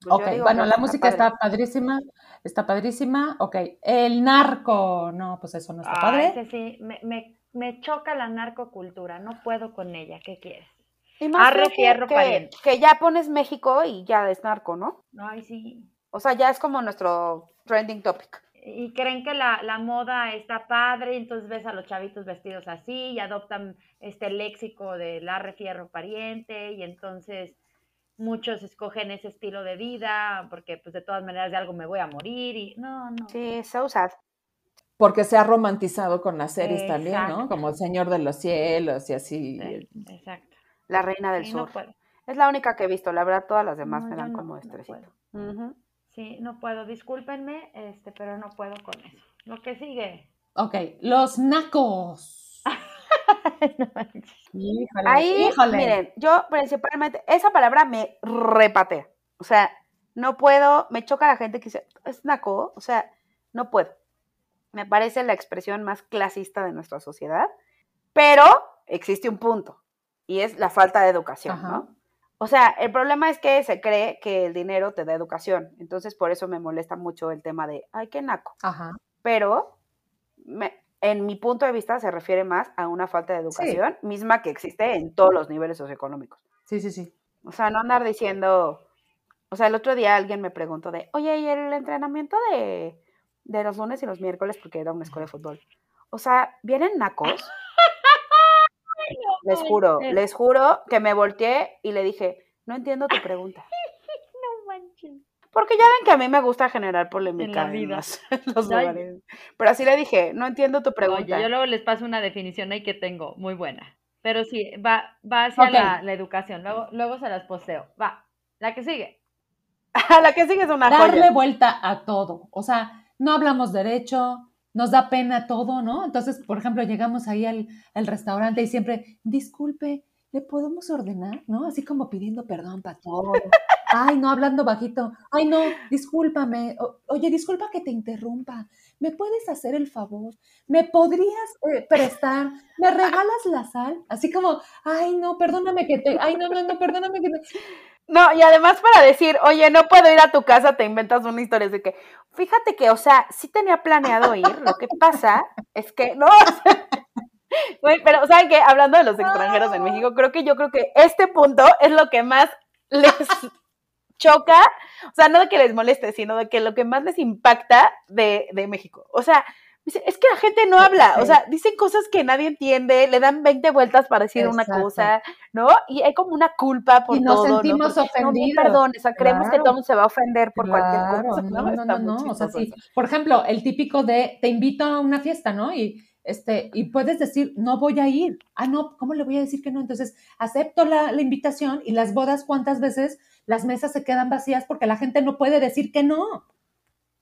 Speaker 2: Pues
Speaker 4: Ok,
Speaker 2: digo
Speaker 4: bueno,
Speaker 2: que
Speaker 4: la música
Speaker 2: padre.
Speaker 4: está padrísima, está padrísima. Ok, el narco, no, pues eso no está
Speaker 3: Ah,
Speaker 4: padre.
Speaker 3: ese sí, me, me, me choca la narcocultura, no puedo con ella, ¿qué quieres?
Speaker 2: Y más
Speaker 3: Arre,
Speaker 2: que-
Speaker 3: fierro,
Speaker 2: que,
Speaker 3: pariente.
Speaker 2: que ya pones México y ya es narco, ¿no?
Speaker 3: Ay, sí.
Speaker 2: O sea, ya es como nuestro trending topic.
Speaker 3: Y creen que la, la moda está padre, entonces ves a los chavitos vestidos así y adoptan este léxico de la refierro pariente y entonces muchos escogen ese estilo de vida porque pues de todas maneras de algo me voy a morir y no, no.
Speaker 2: Sí, so sad.
Speaker 4: Porque se ha romantizado con las series también, ¿no?
Speaker 3: Exacto.
Speaker 4: Como El Señor de los Cielos y así.
Speaker 3: Sí, exacto.
Speaker 2: La reina del
Speaker 3: Sí, no
Speaker 2: sur.
Speaker 3: puedo.
Speaker 2: Es la única que he visto. La verdad, todas las demás
Speaker 3: No,
Speaker 2: me dan
Speaker 3: no,
Speaker 2: como
Speaker 3: no
Speaker 2: estresito.
Speaker 3: Sí, no puedo. Discúlpenme, este, pero no puedo con eso. Lo que sigue.
Speaker 4: Ok, los nacos. Híjole,
Speaker 2: Ahí,
Speaker 4: híjole.
Speaker 2: miren, yo principalmente, esa palabra me repatea. O sea, no puedo, me choca la gente que dice, es naco, o sea, no puedo. Me parece la expresión más clasista de nuestra sociedad, pero existe un punto, y es la falta de educación,
Speaker 4: Ajá.
Speaker 2: ¿no? O sea, el problema es que se cree que el dinero te da educación, entonces por eso me molesta mucho el tema de, ay, qué naco.
Speaker 4: Ajá.
Speaker 2: pero me- en mi punto de vista se refiere más a una falta de educación misma que existe en todos los niveles socioeconómicos.
Speaker 4: Sí, sí, sí.
Speaker 2: O sea, no andar diciendo, o sea, el otro día alguien me preguntó de, oye, ¿y el entrenamiento de, de los lunes y los miércoles? Porque era una escuela de fútbol. O sea, ¿vienen nacos? Les juro, les juro que me volteé y le dije, no entiendo tu pregunta. Porque ya ven que a mí me gusta generar polémica en,
Speaker 3: vida.
Speaker 2: los, en los
Speaker 3: Ay.
Speaker 2: lugares. Pero así le dije, no entiendo tu pregunta.
Speaker 3: Oye, yo luego les paso una definición ahí que tengo, muy buena. Pero sí, va, va hacia la, la educación. Luego, luego se las posteo. Va, la que sigue.
Speaker 2: la que sigue es una
Speaker 4: Darle
Speaker 2: joya.
Speaker 4: vuelta a todo. O sea, no hablamos derecho, nos da pena todo, ¿no? Entonces, por ejemplo, llegamos ahí al, al restaurante y siempre, disculpe, ¿le podemos ordenar? ¿No? Así como pidiendo perdón para todo. Ay, no, hablando bajito. Ay, no, discúlpame. O- oye, disculpa que te interrumpa. ¿Me puedes hacer el favor? ¿Me podrías eh, prestar? ¿Me regalas la sal? Así como, ay, no, perdóname que te... Ay, no, no, no, perdóname que te...
Speaker 2: No, y además para decir, oye, no puedo ir a tu casa, te inventas una historia de que, fíjate que, o sea, sí tenía planeado ir, lo que pasa es que, no, o sea, güey, pero, ¿saben qué? Hablando de los extranjeros en México, creo que yo creo que este punto es lo que más les choca, o sea, no de que les moleste, sino de que lo que más les impacta de, de México. O sea, es que la gente no habla, o
Speaker 4: Sí.
Speaker 2: sea, dicen cosas que nadie entiende, le dan 20 vueltas para decir una
Speaker 4: Exacto.
Speaker 2: cosa, ¿no? Y hay como una culpa por
Speaker 4: Y nos
Speaker 2: todo, ¿no?
Speaker 4: sentimos
Speaker 2: no,
Speaker 4: ofendidos.
Speaker 2: perdón, o sea, creemos que
Speaker 4: Claro.
Speaker 2: todo mundo se va a ofender por cualquier
Speaker 4: Claro,
Speaker 2: cosa.
Speaker 4: no, no, no,
Speaker 2: muy
Speaker 4: no, o sea, sí. Por ejemplo, el típico de te invito a una fiesta, ¿no? Y este, y puedes decir, no voy a ir. Ah, no, ¿cómo le voy a decir que no? Entonces, acepto la, la invitación y las bodas, ¿cuántas veces las mesas se quedan vacías porque la gente no puede decir que no?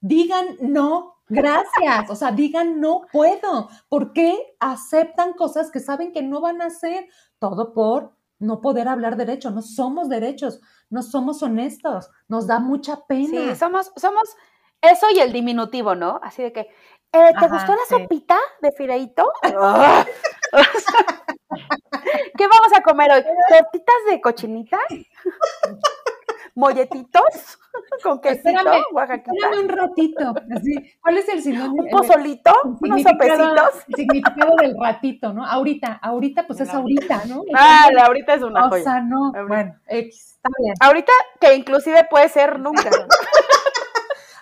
Speaker 4: Digan no, gracias. O sea, digan no puedo. ¿Por qué aceptan cosas que saben que no van a hacer? Todo por no poder hablar derecho. No somos derechos, no somos honestos. Nos da mucha pena.
Speaker 2: Sí, somos, somos eso y el diminutivo, ¿no? Así de que, eh, ¿te
Speaker 4: Ajá,
Speaker 2: gustó la
Speaker 4: sí.
Speaker 2: sopita de fideíto? ¿Qué vamos a comer hoy? ¿Tortitas de cochinita? molletitos con quesito
Speaker 4: Espérame,
Speaker 2: oaxaquita.
Speaker 4: Espérame un ratito. Así. ¿Cuál es el sinónimo?
Speaker 2: Un pozolito,
Speaker 4: el
Speaker 2: unos
Speaker 4: significado-
Speaker 2: sopecitos.
Speaker 4: El significado del ratito, ¿no? Ahorita, ahorita, pues es ahorita, ¿no?
Speaker 2: Ah, la ahorita es una
Speaker 4: o
Speaker 2: joya.
Speaker 4: sea, no.
Speaker 2: Ahorita.
Speaker 4: Bueno, X, está bien.
Speaker 2: Ahorita que inclusive puede ser nunca.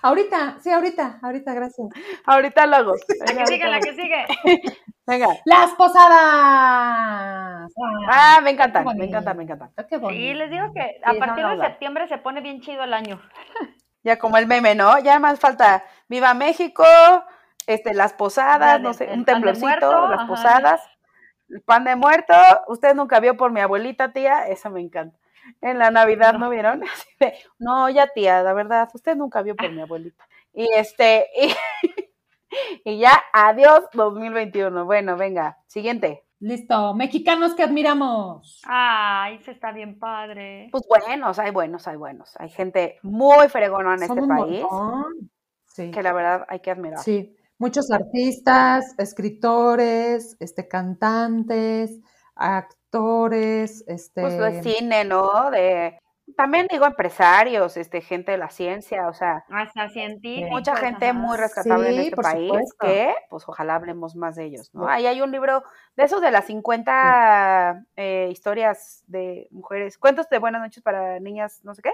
Speaker 4: Ahorita, sí, ahorita, ahorita, gracias.
Speaker 2: Ahorita lo hago.
Speaker 3: La que sigue, la que sigue.
Speaker 2: Venga.
Speaker 4: Las posadas.
Speaker 2: Ah, me encantan, me encantan, me encantan.
Speaker 4: Ah, bonito.
Speaker 3: Sí, les digo que a
Speaker 2: Sí,
Speaker 3: partir
Speaker 2: no,
Speaker 3: de
Speaker 2: no,
Speaker 3: septiembre se pone bien chido el año.
Speaker 2: Ya como el meme, ¿no? Ya más falta Viva México, este, las posadas, no sé, un temblorcito,
Speaker 3: muerto,
Speaker 2: las
Speaker 3: ajá.
Speaker 2: posadas, el pan de muerto. Usted nunca vio por mi abuelita, tía, eso me encanta. En la Navidad, ¿no, vieron? Así de, no, ya tía, la verdad, usted nunca vio por mi abuelita. Y este, y, y ya, adiós 2021. Bueno, venga, siguiente.
Speaker 4: Listo. Mexicanos que admiramos.
Speaker 3: Ay, se está bien padre.
Speaker 2: Pues buenos, hay buenos, hay buenos. Hay gente muy fregona en
Speaker 4: Son
Speaker 2: este
Speaker 4: un
Speaker 2: país.
Speaker 4: Sí.
Speaker 2: que la verdad hay que admirar.
Speaker 4: Sí, muchos artistas, escritores, este, cantantes, actores, este,
Speaker 2: Pues de cine, ¿no? De también digo empresarios, este, gente de la ciencia, o sea,
Speaker 3: Hasta científicos.
Speaker 2: mucha gente
Speaker 3: ajá.
Speaker 2: muy rescatable en este país
Speaker 4: supuesto.
Speaker 2: que, pues ojalá hablemos más de ellos, ¿no?
Speaker 4: Sí.
Speaker 2: Ahí hay un libro de esos de las 50 eh, historias de mujeres, cuentos de buenas noches para niñas, no sé qué.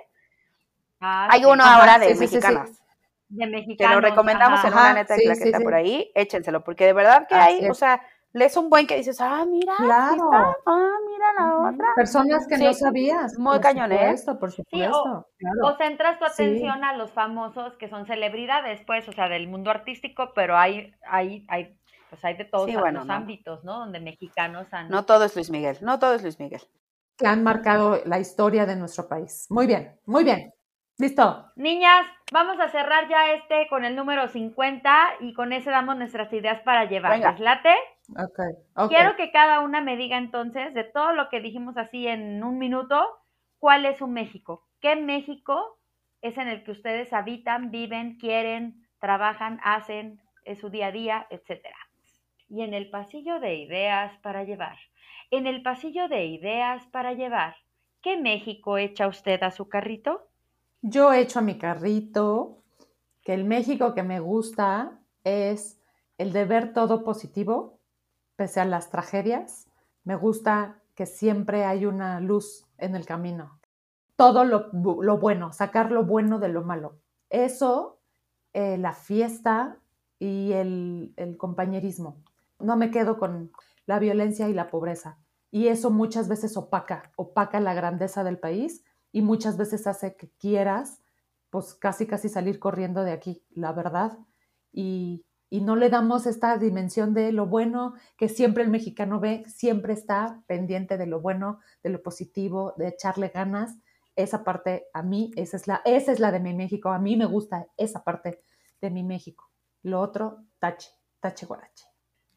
Speaker 3: Ah,
Speaker 2: Hay
Speaker 3: sí.
Speaker 2: uno
Speaker 4: Ajá,
Speaker 2: ahora de
Speaker 4: sí, sí, sí, sí.
Speaker 2: mexicanas.
Speaker 3: de
Speaker 2: que
Speaker 3: mexicanos.
Speaker 2: lo recomendamos
Speaker 3: ajá.
Speaker 2: en una neta
Speaker 4: sí,
Speaker 2: que
Speaker 4: sí,
Speaker 2: está
Speaker 4: sí.
Speaker 2: por ahí, échenselo, porque de verdad que
Speaker 4: Así
Speaker 2: hay,
Speaker 4: es.
Speaker 2: o sea, lees un buen que dices, ah, mira,
Speaker 4: Claro.
Speaker 2: está, ah, mira la otra.
Speaker 4: personas que no
Speaker 2: Sí,
Speaker 4: sabías.
Speaker 2: muy
Speaker 4: por
Speaker 2: cañón, ¿eh?
Speaker 4: supuesto, por supuesto. claro.
Speaker 3: O centras tu
Speaker 4: Sí.
Speaker 3: atención a los famosos que son celebridades, pues, o sea, del mundo artístico, pero hay, hay, hay, pues hay de todos
Speaker 2: Sí,
Speaker 3: los
Speaker 2: bueno, no.
Speaker 3: ámbitos, ¿no? Donde mexicanos han.
Speaker 2: No todo es Luis Miguel, no todo es Luis Miguel.
Speaker 4: Que han marcado la historia de nuestro país. Muy bien, muy bien. Listo.
Speaker 3: Niñas, vamos a cerrar ya este con el número 50 y con ese damos nuestras ideas para llevar.
Speaker 2: Venga.
Speaker 3: ¿Les late? Quiero que cada una me diga entonces, de todo lo que dijimos así en un minuto, ¿cuál es su México? ¿Qué México es en el que ustedes habitan, viven, quieren, trabajan, hacen, es su día a día, etcétera? Y en el pasillo de ideas para llevar. En el pasillo de ideas para llevar, ¿qué México echa usted a su carrito?
Speaker 4: Yo echo a mi carrito que el México que me gusta es el de ver todo positivo, pese a las tragedias. Me gusta que siempre hay una luz en el camino. Todo lo, lo bueno, sacar lo bueno de lo malo. Eso, eh, la fiesta y el, el compañerismo. No me quedo con la violencia y la pobreza. Y eso muchas veces opaca, opaca la grandeza del país y muchas veces hace que quieras, pues casi, casi salir corriendo de aquí, la verdad. Y, y no le damos esta dimensión de lo bueno que siempre el mexicano ve, siempre está pendiente de lo bueno, de lo positivo, de echarle ganas. Esa parte a mí, esa es la, esa es la de mi México. A mí me gusta esa parte de mi México. Lo otro, tache, tache guarache.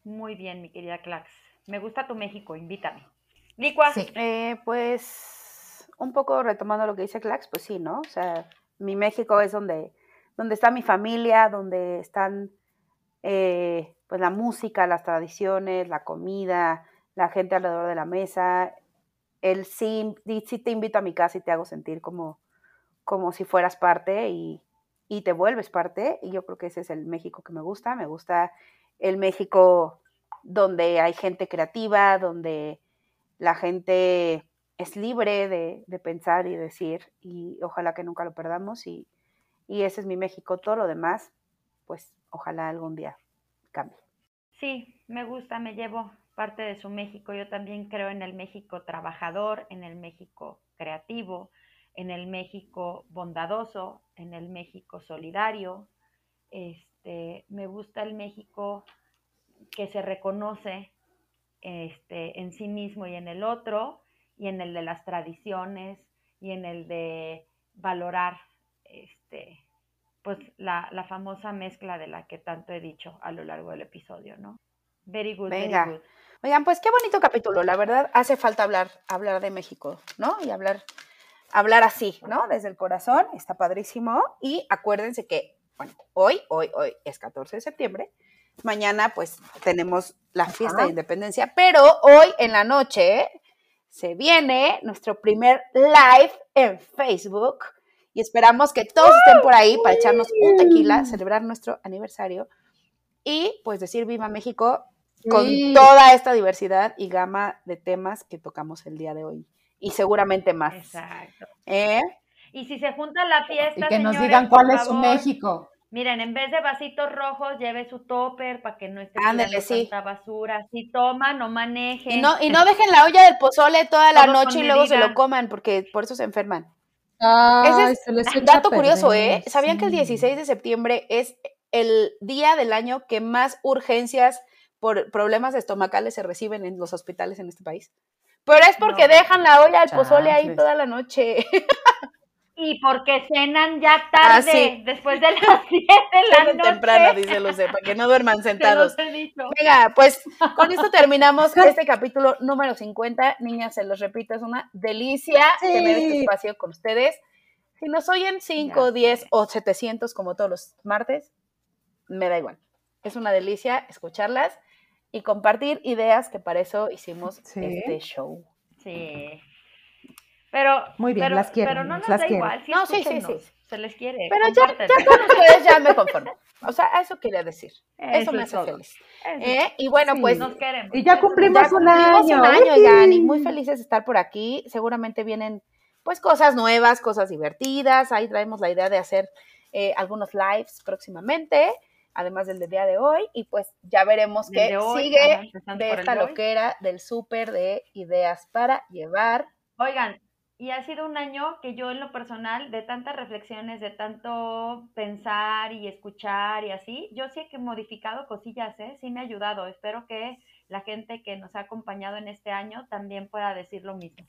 Speaker 3: Muy bien, mi querida Clax. Me gusta tu México, invítame. Licua,
Speaker 4: Sí.
Speaker 2: Eh, pues un poco retomando lo que dice Clax, pues sí, ¿no? O sea, mi México es donde, donde está mi familia, donde están eh, pues la música, las tradiciones, la comida, la gente alrededor de la mesa. El sí, sí te invito a mi casa y te hago sentir como, como si fueras parte y, y te vuelves parte. Y yo creo que ese es el México que me gusta. Me gusta el México donde hay gente creativa, donde la gente es libre de, de pensar y decir, y ojalá que nunca lo perdamos, y, y ese es mi México. Todo lo demás, pues ojalá algún día cambie.
Speaker 3: Sí, me gusta, me llevo parte de su México. Yo también creo en el México trabajador, en el México creativo, en el México bondadoso, en el México solidario. Este, me gusta el México que se reconoce este, en sí mismo y en el otro, y en el de las tradiciones, y en el de valorar este, pues la, la famosa mezcla de la que tanto he dicho a lo largo del episodio, ¿no? Very good,
Speaker 2: Venga.
Speaker 3: very good.
Speaker 2: Oigan, pues qué bonito capítulo. La verdad, hace falta hablar, hablar de México, ¿no? Y hablar, hablar así, ¿no? Desde el corazón. Está padrísimo. Y acuérdense que, bueno, hoy, hoy, hoy es 14 de septiembre. Mañana, pues, tenemos la fiesta
Speaker 4: Ajá.
Speaker 2: de independencia. Pero hoy en la noche se viene nuestro primer live en Facebook y esperamos que todos estén por ahí para echarnos un tequila, celebrar nuestro aniversario y pues decir viva México con
Speaker 4: Sí.
Speaker 2: toda esta diversidad y gama de temas que tocamos el día de hoy y seguramente más.
Speaker 3: Exacto.
Speaker 2: ¿Eh?
Speaker 3: Y si se junta la fiesta,
Speaker 4: Y que nos digan cuál es su
Speaker 3: favor,
Speaker 4: México.
Speaker 3: Miren, en vez de vasitos rojos, lleve su topper para que no esté
Speaker 2: Ándale, sí.
Speaker 3: tanta basura. Si toma, no manejen.
Speaker 2: Y no, y no dejen la olla del pozole toda la noche y luego se lo coman porque por eso se enferman.
Speaker 4: Ay,
Speaker 2: Ese es
Speaker 4: echa
Speaker 2: Dato curioso, ¿eh? ¿Sabían que el
Speaker 4: sí.
Speaker 2: 16 de septiembre es el día del año que más urgencias por problemas estomacales se reciben en los hospitales en este país? Pero es porque
Speaker 3: No.
Speaker 2: dejan la olla del pozole ahí toda la noche.
Speaker 3: Y porque cenan ya tarde,
Speaker 2: Ah, sí.
Speaker 3: después de las 7 de la noche.
Speaker 2: temprano, dice Lucía, para que no duerman
Speaker 3: Se
Speaker 2: sentados.
Speaker 3: los he dicho.
Speaker 2: Venga, pues con esto terminamos este capítulo número 50. Niñas, se los repito, es una delicia
Speaker 4: Sí.
Speaker 2: tener este espacio con ustedes. Si nos oyen 5,
Speaker 3: Ya
Speaker 2: 10
Speaker 3: sé.
Speaker 2: o 700 como todos los martes, me da igual. Es una delicia escucharlas y compartir ideas que para eso hicimos
Speaker 4: Sí.
Speaker 2: este show.
Speaker 3: Sí. Pero,
Speaker 4: Muy bien,
Speaker 3: pero,
Speaker 4: las quiero,
Speaker 3: pero no nos
Speaker 4: las
Speaker 3: da
Speaker 4: quiero.
Speaker 3: igual. Sí,
Speaker 2: No, sí, sí, sí.
Speaker 3: Se les quiere.
Speaker 2: Pero ya, ya con ustedes ya me conformo. O sea, eso quería decir. Eso, me hace
Speaker 3: todo.
Speaker 2: feliz. ¿Eh? Y bueno,
Speaker 4: Sí.
Speaker 2: pues
Speaker 3: Nos queremos.
Speaker 4: Y ya cumplimos
Speaker 2: Ya
Speaker 4: un
Speaker 2: cumplimos
Speaker 4: año.
Speaker 2: un año. Oigan, y muy felices de estar por aquí. Seguramente vienen pues cosas nuevas, cosas divertidas. Ahí traemos la idea de hacer eh, algunos lives próximamente, además del de día de hoy. Y pues ya veremos qué
Speaker 3: de hoy,
Speaker 2: sigue de esta
Speaker 3: de hoy.
Speaker 2: loquera del súper de ideas para llevar.
Speaker 3: Oigan, y ha sido un año que yo en lo personal, de tantas reflexiones, de tanto pensar y escuchar y así, yo sí he modificado cosillas, ¿eh? Sí me ha ayudado. Espero que la gente que nos ha acompañado en este año también pueda decir lo mismo.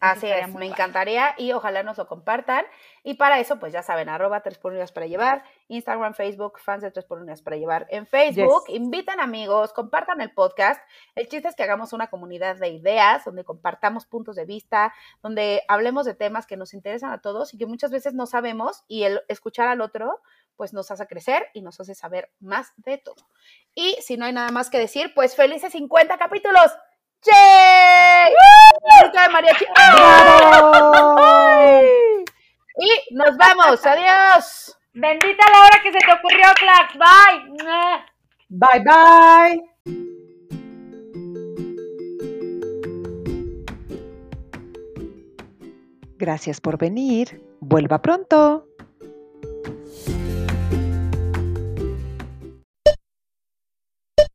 Speaker 2: Así es, me
Speaker 3: padre.
Speaker 2: encantaría y ojalá nos lo compartan. Y para eso, pues ya saben, arroba 3 por unidades para llevar, Instagram, Facebook, fans de 3 por unidades para llevar. En Facebook,
Speaker 4: Yes.
Speaker 2: inviten amigos, compartan el podcast. El chiste es que hagamos una comunidad de ideas, donde compartamos puntos de vista, donde hablemos de temas que nos interesan a todos y que muchas veces no sabemos y el escuchar al otro, pues nos hace crecer y nos hace saber más de todo. Y si no hay nada más que decir, pues felices 50 capítulos. ¡Yay! Música de mariachi. ¡Ay! Y nos vamos. Adiós.
Speaker 3: Bendita la hora que se te ocurrió, Clax. Bye.
Speaker 4: Bye, bye.
Speaker 1: Gracias por venir. Vuelva pronto.